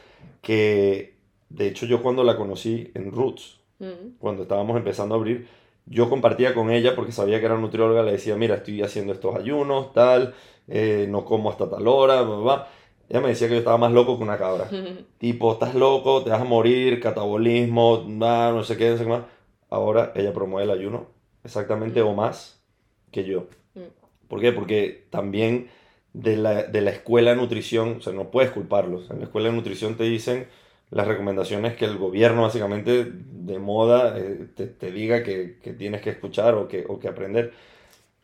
que de hecho yo cuando la conocí en Roots, Mm. cuando estábamos empezando a abrir, yo compartía con ella porque sabía que era nutrióloga, le decía, mira, estoy haciendo estos ayunos, tal, eh, no como hasta tal hora, bla, Ella me decía que yo estaba más loco que una cabra. tipo, estás loco, te vas a morir, catabolismo, no sé qué, no sé qué más. Ahora ella promueve el ayuno exactamente o más que yo. Mm. ¿Por qué? Porque también de la, de la escuela de nutrición, o sea, no puedes culparlos. En la escuela de nutrición te dicen las recomendaciones que el gobierno básicamente de moda eh, te, diga que, tienes que escuchar o que, o que aprender.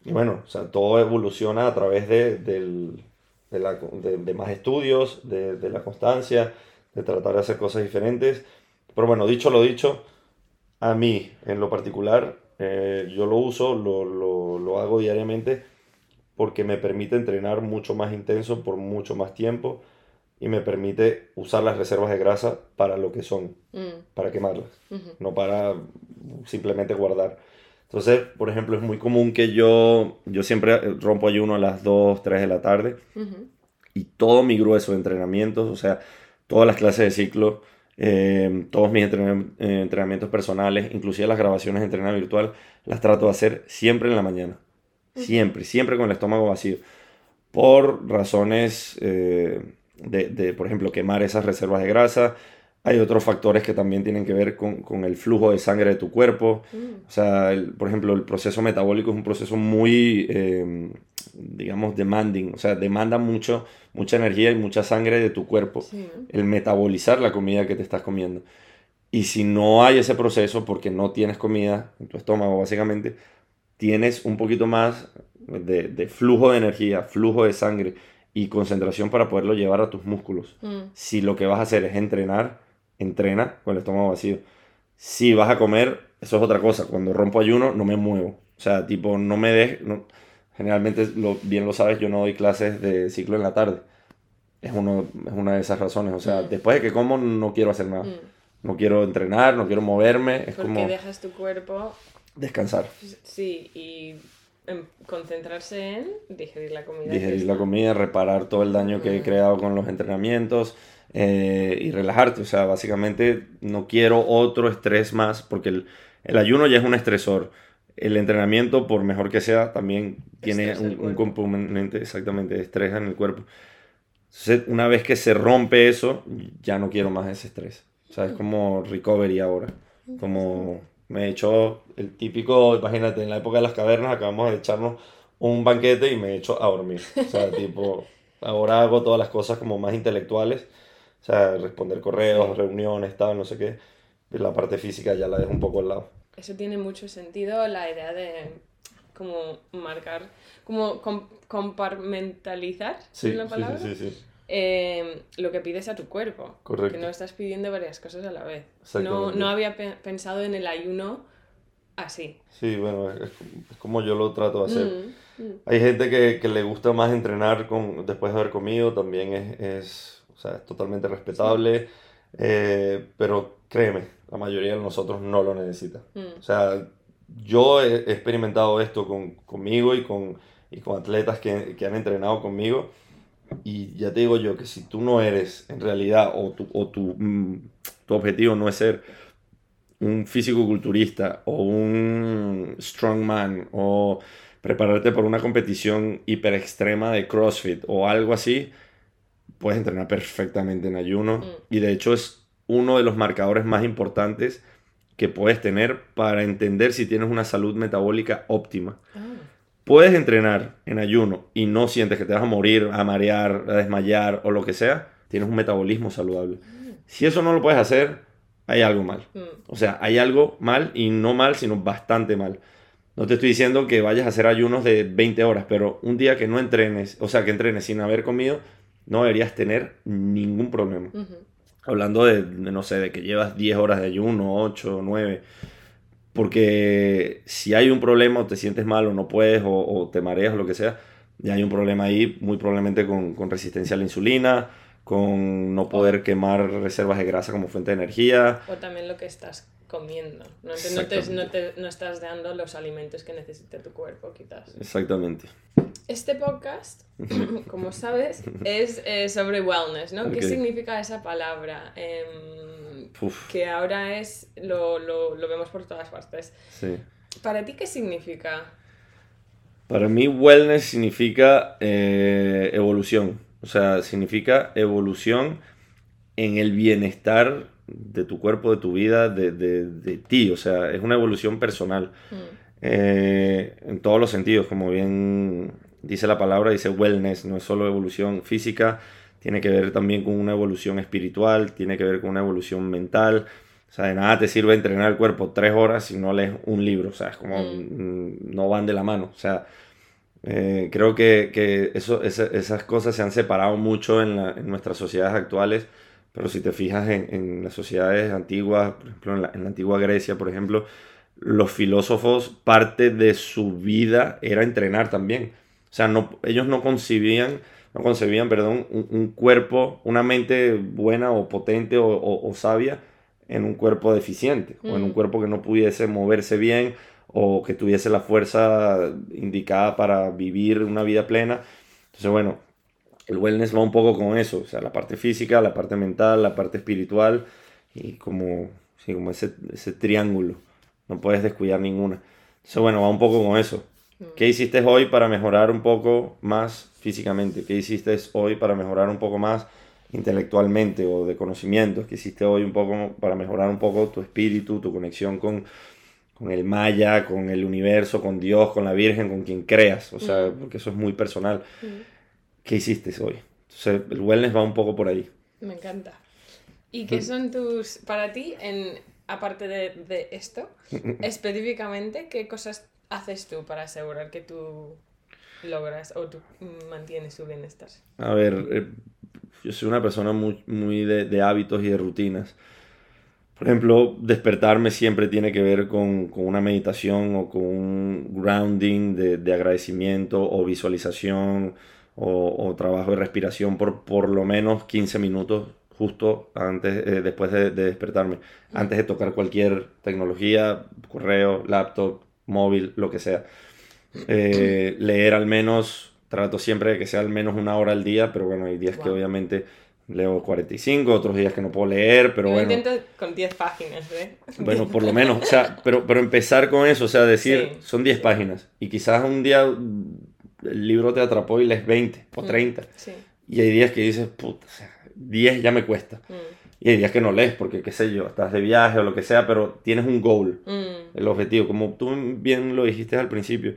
Y bueno, o sea, todo evoluciona a través de, de, más estudios, de, la constancia, de tratar de hacer cosas diferentes. Pero bueno, dicho lo dicho, a mí en lo particular, eh, yo lo uso, lo, lo, lo hago diariamente porque me permite entrenar mucho más intenso por mucho más tiempo y me permite usar las reservas de grasa para lo que son, mm. para quemarlas, no para simplemente guardar. Entonces, por ejemplo, es muy común que yo, yo siempre rompo ayuno a las 2, 3 de la tarde y todo mi grueso de entrenamientos, o sea, todas las clases de ciclo, eh, todos mis eh, entrenamientos personales, inclusive las grabaciones de entrenamiento virtual, las trato de hacer siempre en la mañana. Siempre, siempre con el estómago vacío. Por razones... Eh, de, por ejemplo, quemar esas reservas de grasa. Hay otros factores que también tienen que ver con, el flujo de sangre de tu cuerpo. Mm. O sea, por ejemplo, el proceso metabólico es un proceso muy, eh, digamos, demanding. O sea, demanda mucho, mucha energía y mucha sangre de tu cuerpo. El metabolizar la comida que te estás comiendo. Y si no hay ese proceso, porque no tienes comida en tu estómago, básicamente, tienes un poquito más de, de flujo de energía, flujo de sangre y concentración para poderlo llevar a tus músculos. Mm. Si lo que vas a hacer es entrenar, entrena con el estómago vacío. Si vas a comer, eso es otra cosa. Cuando rompo ayuno, no me muevo. O sea, tipo, no me dejes. No, generalmente, lo, bien lo sabes, yo no doy clases de ciclo en la tarde. Es, uno, es una de esas razones. O sea, mm. después de que como, no quiero hacer nada. Mm. No quiero entrenar, no quiero moverme. Es Porque dejas tu cuerpo. Descansar. Sí, y concentrarse en digerir la comida. Digerir la comida, reparar todo el daño que he creado con los entrenamientos eh, y relajarte. O sea, básicamente no quiero otro estrés más porque el, el, ayuno ya es un estresor. El entrenamiento, por mejor que sea, también tiene un, componente exactamente de estrés en el cuerpo. Entonces, una vez que se rompe eso, ya no quiero más ese estrés. O sea, es como recovery ahora. Como me he hecho el típico, imagínate, en la época de las cavernas acabamos de echarnos un banquete y me he hecho a dormir. O sea, tipo, ahora hago todas las cosas como más intelectuales. O sea, responder correos, reuniones, tal, no sé qué. La parte física ya la dejo un poco al lado. Eso tiene mucho sentido, la idea de como marcar, como compartimentalizar, sí, la palabra? Sí, sí, sí. Em, lo que pides a tu cuerpo. Correcto. Que no estás pidiendo varias cosas a la vez. No, no había pensado en el ayuno así. Sí, bueno, es, como yo lo trato de hacer. Hay gente que, que, le gusta más entrenar con, después de haber comido, también es, es, o sea, es totalmente respetable, eh, pero créeme, la mayoría de nosotros no lo necesita. Mm. O sea, yo he, experimentado esto con, conmigo y con, y con atletas que, que, han entrenado conmigo. Y ya te digo yo que si tú no eres en realidad, o tu, o tu, mm, tu objetivo no es ser un físico-culturista o un strongman o prepararte por una competición hiper extrema de CrossFit o algo así, puedes entrenar perfectamente en ayuno. Mm. Y de hecho es uno de los marcadores más importantes que puedes tener para entender si tienes una salud metabólica óptima. Ah. Puedes entrenar en ayuno y no sientes que te vas a morir, a marear, a desmayar o lo que sea, tienes un metabolismo saludable. Mm. Si eso no lo puedes hacer, hay algo mal. Mm. O sea, hay algo mal y no mal, sino bastante mal. No te estoy diciendo que vayas a hacer ayunos de 20 horas, pero un día que no entrenes, o sea, que entrenes sin haber comido, no deberías tener ningún problema. Hablando de, no sé, de que llevas 10 horas de ayuno, 8, 9. Porque si hay un problema o te sientes mal o no puedes o, te mareas o lo que sea, ya hay un problema ahí, muy probablemente con, con resistencia a la insulina con no poder quemar reservas de grasa como fuente de energía. O también lo que estás comiendo. No, no, te, no, te, no estás dando los alimentos que necesita tu cuerpo, quizás. Exactamente. Este podcast, como sabes, es eh, sobre wellness, ¿no? ¿Qué significa esa palabra? Eh, que ahora es, lo, lo, lo, vemos por todas partes. Sí. ¿Para ti qué significa? Para mí, wellness significa eh, evolución o sea, significa evolución en el bienestar de tu cuerpo, de tu vida, de, de, de ti. O sea, es una evolución personal. Mm. Eh, en todos los sentidos, como bien dice la palabra, dice wellness, no es solo evolución física, tiene que ver también con una evolución espiritual, tiene que ver con una evolución mental. O sea, de nada te sirve entrenar el cuerpo tres horas si no lees un libro. O sea, es como mm. no van de la mano. O sea, eh, creo que, que eso, esas cosas se han separado mucho en, la, en, nuestras sociedades actuales, pero si te fijas en, en las sociedades antiguas, por ejemplo, en la, en la, antigua Grecia, por ejemplo, los filósofos, parte de su vida era entrenar también. O sea, no, ellos no concibían, no concebían, perdón, un, un cuerpo, una mente buena o potente o, o, o sabia en un cuerpo deficiente o en un mm. cuerpo que no pudiese moverse bien o que tuviese la fuerza indicada para vivir una vida plena. Entonces, bueno, el wellness va un poco con eso, o sea, la parte física, la parte mental, la parte espiritual y como, sí, como ese, ese triángulo. No puedes descuidar ninguna. Entonces, bueno, va un poco con eso. ¿Qué hiciste hoy para mejorar un poco más físicamente? ¿Qué hiciste hoy para mejorar un poco más intelectualmente o de conocimientos? ¿Qué hiciste hoy un poco para mejorar un poco tu espíritu, tu conexión con, con el Maya, con el universo, con Dios, con la Virgen, con quien creas, o sea, porque eso es muy personal. ¿Qué hiciste hoy? Entonces, el wellness va un poco por ahí. Me encanta. ¿Y qué son tus, para ti, en, aparte de, de esto, específicamente, qué cosas haces tú para asegurar que tú logras o tú mantienes tu bienestar? A ver, eh, yo soy una persona muy, muy de, de hábitos y de rutinas. Por ejemplo, despertarme siempre tiene que ver con, con una meditación o con un grounding de, de agradecimiento o visualización o, o, trabajo de respiración por por lo menos 15 minutos justo antes, eh, después de, de, despertarme, antes de tocar cualquier tecnología, correo, laptop, móvil, lo que sea. Eh, leer al menos, trato siempre de que sea al menos una hora al día, pero bueno, hay días que obviamente leo 45, otros días que no puedo leer, pero bueno. intento con 10 páginas, ¿eh? Bueno, por lo menos, o sea, pero, pero empezar con eso, o sea, decir, son 10 páginas, y quizás un día el libro te atrapó y lees 20 o 30, mm, sí. y hay días que dices, puta, o sea, 10 ya me cuesta. Mm. Y hay días que no lees porque, qué sé yo, estás de viaje o lo que sea, pero tienes un goal, mm. el objetivo, como tú bien lo dijiste al principio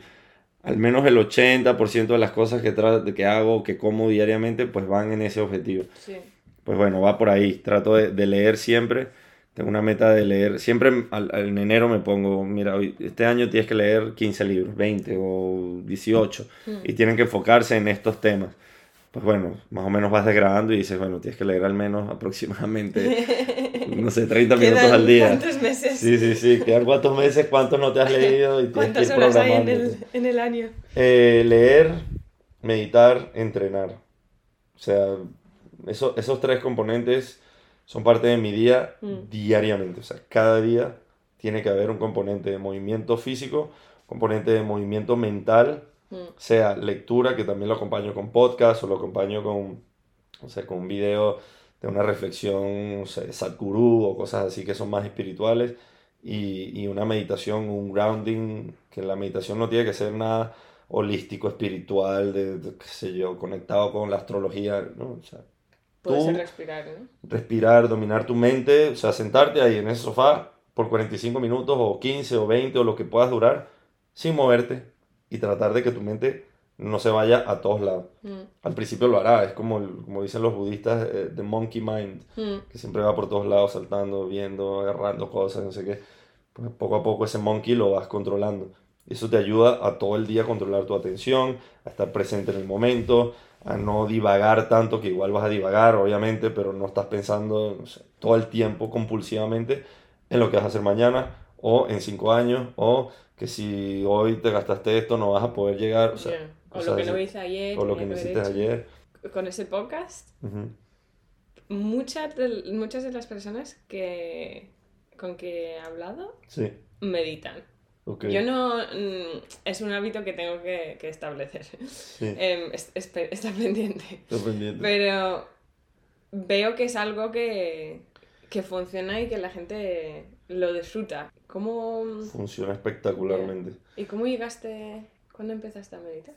al menos el 80% de las cosas que, que hago, que como diariamente, pues van en ese objetivo. Sí. Pues bueno, va por ahí. Trato de, de leer siempre. Tengo una meta de leer. Siempre al, en enero me pongo, mira, hoy, este año tienes que leer 15 libros, 20 o 18. Mm. Y tienen que enfocarse en estos temas. Pues bueno, más o menos vas desgrabando y dices, bueno, tienes que leer al menos aproximadamente, no sé, 30 minutos al día. ¿Cuántos meses? Sí, sí, sí, quedan cuántos meses, cuántos no te has leído y tienes que ir ¿Cuántas horas hay en el, en el año? Eh, leer, meditar, entrenar. O sea, eso- esos tres componentes son parte de mi día Mm. diariamente. O sea, cada día tiene que haber un componente de movimiento físico, componente de movimiento mental, sea lectura, que también lo acompaño con podcast o lo acompaño con, o sea, con un video de una reflexión, sé, de Sadhguru o cosas así que son más espirituales, y, y una meditación, un grounding, que la meditación no tiene que ser nada holístico, espiritual, de, de, qué sé yo, conectado con la astrología, ¿no? O sea, Puede ser respirar, ¿no? respirar, dominar tu mente, o sea, sentarte ahí en ese sofá por 45 minutos o 15 o 20 o lo que puedas durar, sin moverte y tratar de que tu mente no se vaya a todos lados. Mm, Al principio lo hará, es como, como dicen los budistas, eh, the monkey mind, mm, que siempre va por todos lados saltando, viendo, agarrando cosas, no sé qué. Pues poco a poco ese monkey lo vas controlando. Eso te ayuda a todo el día a controlar tu atención, a estar presente en el momento, a no divagar tanto, que igual vas a divagar, obviamente, pero no estás pensando no sé, todo el tiempo compulsivamente en lo que vas a hacer mañana, o en cinco años, o que si hoy te gastaste esto no vas a poder llegar, o sea, yeah. O cosas lo que no hice ayer. o lo que no hiciste ayer. Con ese podcast, Ujú. muchas de, muchas de las personas que, con que he hablado Sí, meditan. ok. Yo no... mm, es un hábito que tengo que, que establecer. Sí, Em, es- espe- está pendiente. estoy pendiente. Pero veo que es algo que, que funciona y que la gente lo disfruta. ¿Cómo, Funciona espectacularmente. ¿Y cómo llegaste, cuándo empezaste a meditar?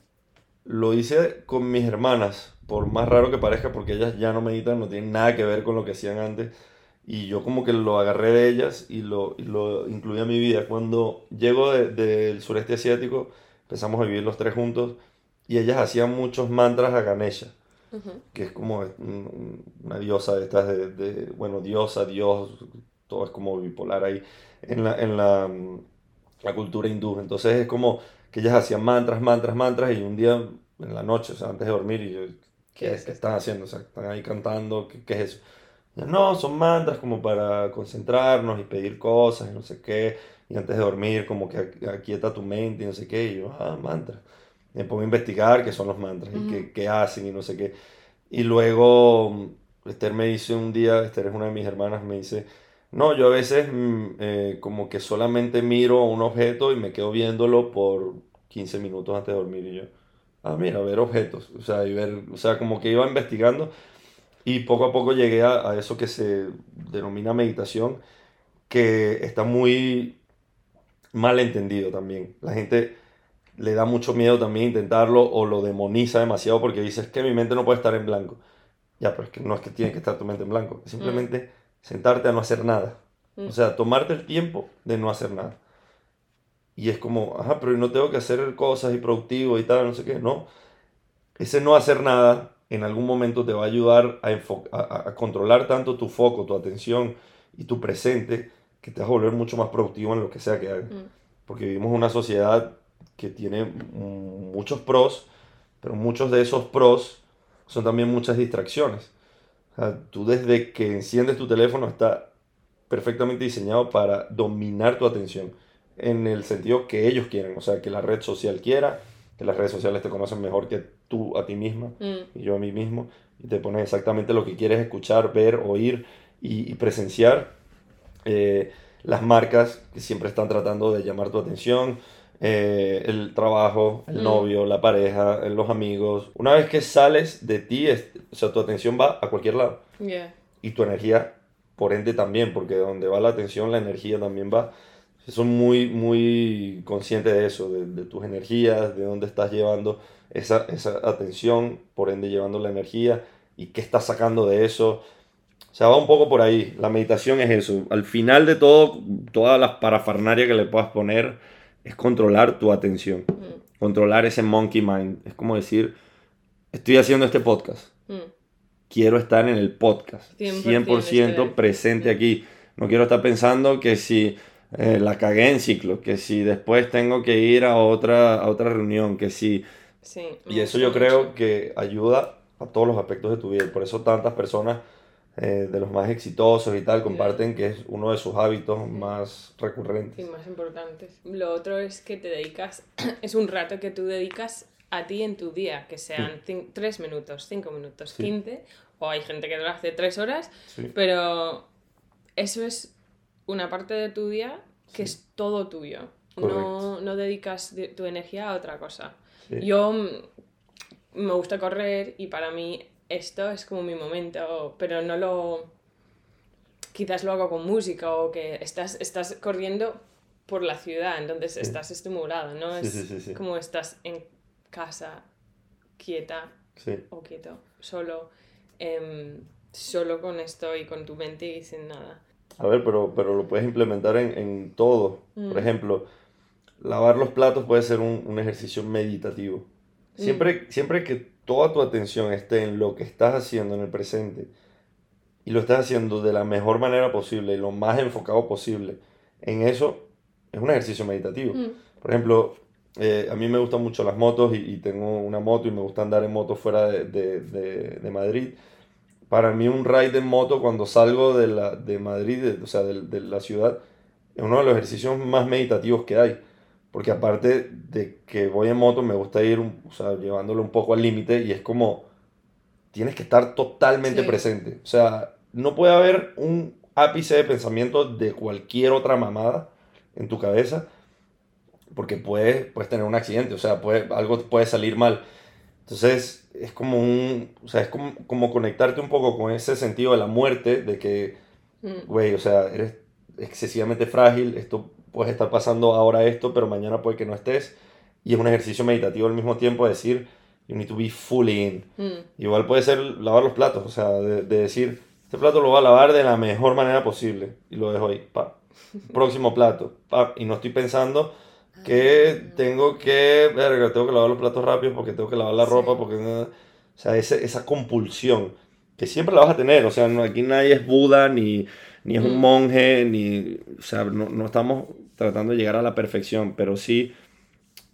Lo hice con mis hermanas, por más raro que parezca, porque ellas ya no meditan, no tienen nada que ver con lo que hacían antes. Y yo como que lo agarré de ellas y lo, y lo incluí a mi vida. Cuando llego de- del sureste asiático, empezamos a vivir los tres juntos y ellas hacían muchos mantras a Ganesha, Ujú. que es como un- una diosa de estas, de, de- bueno, diosa, dios, todo es como bipolar ahí en la, en la, mm, la cultura hindú. Entonces es como que ellas hacían mantras, mantras, mantras y un día en la noche, o sea, antes de dormir, y yo, ¿qué, ¿Qué es? ¿Qué están haciendo? O sea, están ahí cantando, ¿qué, qué es eso? Y yo, no, son mantras como para concentrarnos y pedir cosas y no sé qué, y antes de dormir como que aqu- aquieta tu mente y no sé qué, y yo, ah, mantras. Me pongo a investigar qué son los mantras y qué, qué hacen y no sé qué. Y luego Esther me dice un día, Esther es una de mis hermanas, me dice, no, yo a veces mm, eh, como que solamente miro un objeto y me quedo viéndolo por 15 minutos antes de dormir y yo, ah, mira, ver objetos, o sea, y ver, o sea, como que iba investigando y poco a poco llegué a, a eso que se denomina meditación, que está muy mal entendido también. La gente le da mucho miedo también intentarlo o lo demoniza demasiado porque dice, es que mi mente no puede estar en blanco. Ya, pero es que no es que tiene que estar tu mente en blanco, simplemente sentarte a no hacer nada. Mm. O sea, tomarte el tiempo de no hacer nada. Y es como, ajá, pero no tengo que hacer cosas y productivo y tal, no sé qué. No, ese no hacer nada en algún momento te va a ayudar a, a, a- controlar tanto tu foco, tu atención y tu presente que te vas a volver mucho más productivo en lo que sea que hagas. Mm. Porque vivimos en una sociedad que tiene muchos pros, pero muchos de esos pros son también muchas distracciones. O sea, tú desde que enciendes tu teléfono está perfectamente diseñado para dominar tu atención en el sentido que ellos quieren, o sea, que la red social quiera, que las redes sociales te conocen mejor que tú a ti misma Mm. y yo a mí mismo, y te pones exactamente lo que quieres escuchar, ver, oír y, y presenciar. Eh, las marcas que siempre están tratando de llamar tu atención, eh, el trabajo, el Mm. novio, la pareja, eh, los amigos. Una vez que sales de ti, es- o sea, tu atención va a cualquier lado Yeah. y tu energía, por ende, también, porque donde va la atención, la energía también va. Son muy, muy conscientes de eso, de, de tus energías, de dónde estás llevando esa, esa atención, por ende llevando la energía y qué estás sacando de eso. O sea, va un poco por ahí. La meditación es eso. Al final de todo, todas las parafernalia que le puedas poner es controlar tu atención. Mm. Controlar ese monkey mind. Es como decir, estoy haciendo este podcast Mm. quiero estar en el podcast, 100% 100% estoy. presente aquí. No quiero estar pensando que si eh, la cagué en ciclo, que si después tengo que ir a otra, a otra reunión, que si... Sí. Y eso yo creo que ayuda a todos los aspectos de tu vida. Por eso tantas personas eh, de los más exitosos y tal comparten que es uno de sus hábitos más recurrentes. Y más importantes. Lo otro es que te dedicas, es un rato que tú dedicas a ti en tu día, que sean 3 minutos, 5 minutos, 15, o hay gente que lo hace 3 horas, pero eso es una parte de tu día que es todo tuyo. No, no, dedicas tu energía a otra cosa. Yo me gusta correr y para mí esto es como mi momento, pero no lo... Quizás lo hago con música o que estás, estás corriendo por la ciudad, entonces estás estimulado, ¿no? es como estás en casa, quieta o quieto, solo, em, solo con esto y con tu mente y sin nada. A ver, pero, pero lo puedes implementar en, en todo. Por mm. ejemplo, lavar los platos puede ser un, un ejercicio meditativo. Siempre, mm. siempre que toda tu atención esté en lo que estás haciendo en el presente y lo estás haciendo de la mejor manera posible y lo más enfocado posible en eso, es un ejercicio meditativo. Mm. Por ejemplo, eh, a mí me gustan mucho las motos y, tengo una moto y me gusta andar en moto fuera de, de, de, Madrid. Para mí un ride en moto cuando salgo de, la, de Madrid, o sea, de, la ciudad, es uno de los ejercicios más meditativos que hay porque aparte de que voy en moto, me gusta ir, o sea, llevándolo un poco al límite y es como, tienes que estar totalmente presente. O sea, no puede haber un ápice de pensamiento de cualquier otra mamada en tu cabeza, porque puedes, puedes tener un accidente, o sea, puede, algo puede salir mal. Entonces, es como un, o sea, es como, como conectarte un poco con ese sentido de la muerte, de que, mm. güey, o sea, eres excesivamente frágil, esto puedes estar pasando ahora esto, pero mañana puede que no estés. Y es un ejercicio meditativo al mismo tiempo, decir, you need to be fully in. Mm. Igual puede ser lavar los platos, o sea, de, decir, este plato lo voy a lavar de la mejor manera posible. Y lo dejo ahí, pa. Próximo plato, pa. Y no estoy pensando que ah. tengo que, verga, tengo que lavar los platos rápido porque tengo que lavar la ropa, porque... O sea, ese, esa compulsión que siempre la vas a tener, o sea, no, aquí nadie es Buda, ni, ni es un mm. monje, ni, o sea, no, no, estamos tratando de llegar a la perfección, pero sí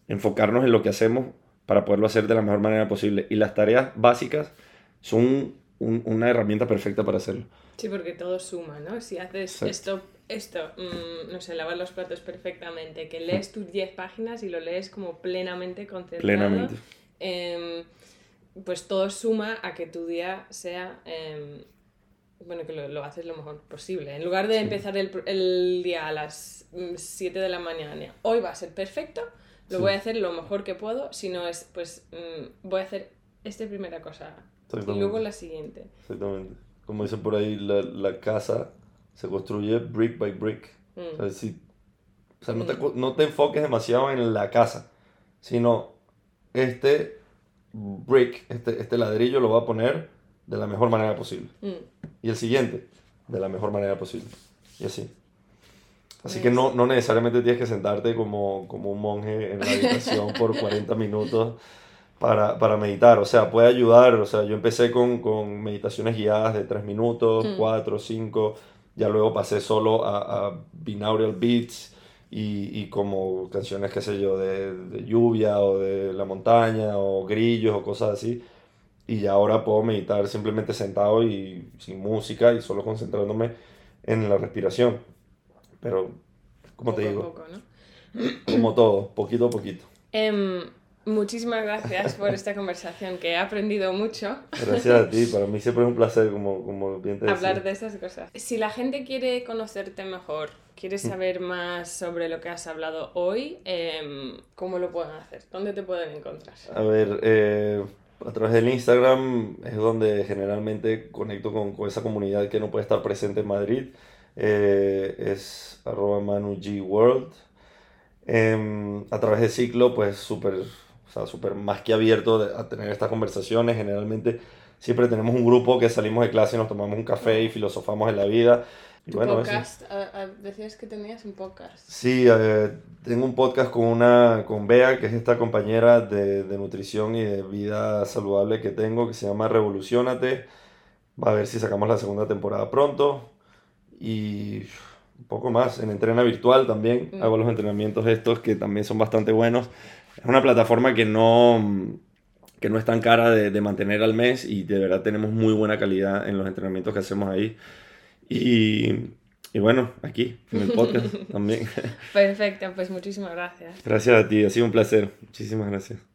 enfocarnos en lo que hacemos para poderlo hacer de la mejor manera posible. Y las tareas básicas son una herramienta perfecta para hacerlo. Sí, porque todo suma, ¿no? Si haces esto, esto, mm, no sé, lavar los platos perfectamente, que lees tus 10 páginas y lo lees como plenamente concentrado. Plenamente. Em, pues todo suma a que tu día sea em, bueno, que lo, haces lo mejor posible. En lugar de empezar el, día a las 7 mm, de la mañana, hoy va a ser perfecto, lo voy a hacer lo mejor que puedo, si no es, pues mm, voy a hacer esta primera cosa y luego la siguiente. Exactamente. Como dicen por ahí, la, casa se construye brick by brick. O sea, mm. no, te, no te enfoques demasiado en la casa, sino este brick, este, este ladrillo lo va a poner de la mejor manera posible. Mm. Y el siguiente, de la mejor manera posible. Y así. Así que no, no necesariamente tienes que sentarte como, como un monje en la habitación por 40 minutos para, para, meditar. O sea, puede ayudar. O sea, yo empecé con, con meditaciones guiadas de 3 minutos, 4, mm. 5. Ya luego pasé solo a, a binaural beats y, y, como canciones, qué sé yo, de, de lluvia o de la montaña o grillos o cosas así y ahora puedo meditar simplemente sentado y sin música y solo concentrándome en la respiración. Pero, como te digo, como todo, poquito a poquito. Em, muchísimas gracias por esta conversación, que he aprendido mucho. Gracias a ti, para mí siempre es un placer, como, como bien te Hablar de esas cosas. Si la gente quiere conocerte mejor, quiere mm. saber más sobre lo que has hablado hoy, em, ¿cómo lo pueden hacer? ¿Dónde te pueden encontrar? A ver, eh a través del Instagram es donde generalmente conecto con, con esa comunidad que no puede estar presente en Madrid. Eh, es arroba manugworld. Eh, a través de Ciclo, pues súper, o sea, súper más que abierto a tener estas conversaciones. Generalmente siempre tenemos un grupo que salimos de clase, nos tomamos un café y filosofamos en la vida. ¿Tu podcast? decías que tenías un podcast. Sí, tengo un podcast con, una, con Bea, que es esta compañera de, de, nutrición y de vida saludable que tengo, que se llama Revolucionate. Va a ver si sacamos la segunda temporada pronto. Y un poco más. En Entrena Virtual también mm. hago los entrenamientos estos que también son bastante buenos. Es una plataforma que no que no es tan cara de, de, mantener al mes y de verdad tenemos muy buena calidad en los entrenamientos que hacemos ahí. Y, y bueno, aquí, en el podcast también. Perfecto, pues muchísimas gracias. Gracias a ti, ha sido un placer. Muchísimas gracias.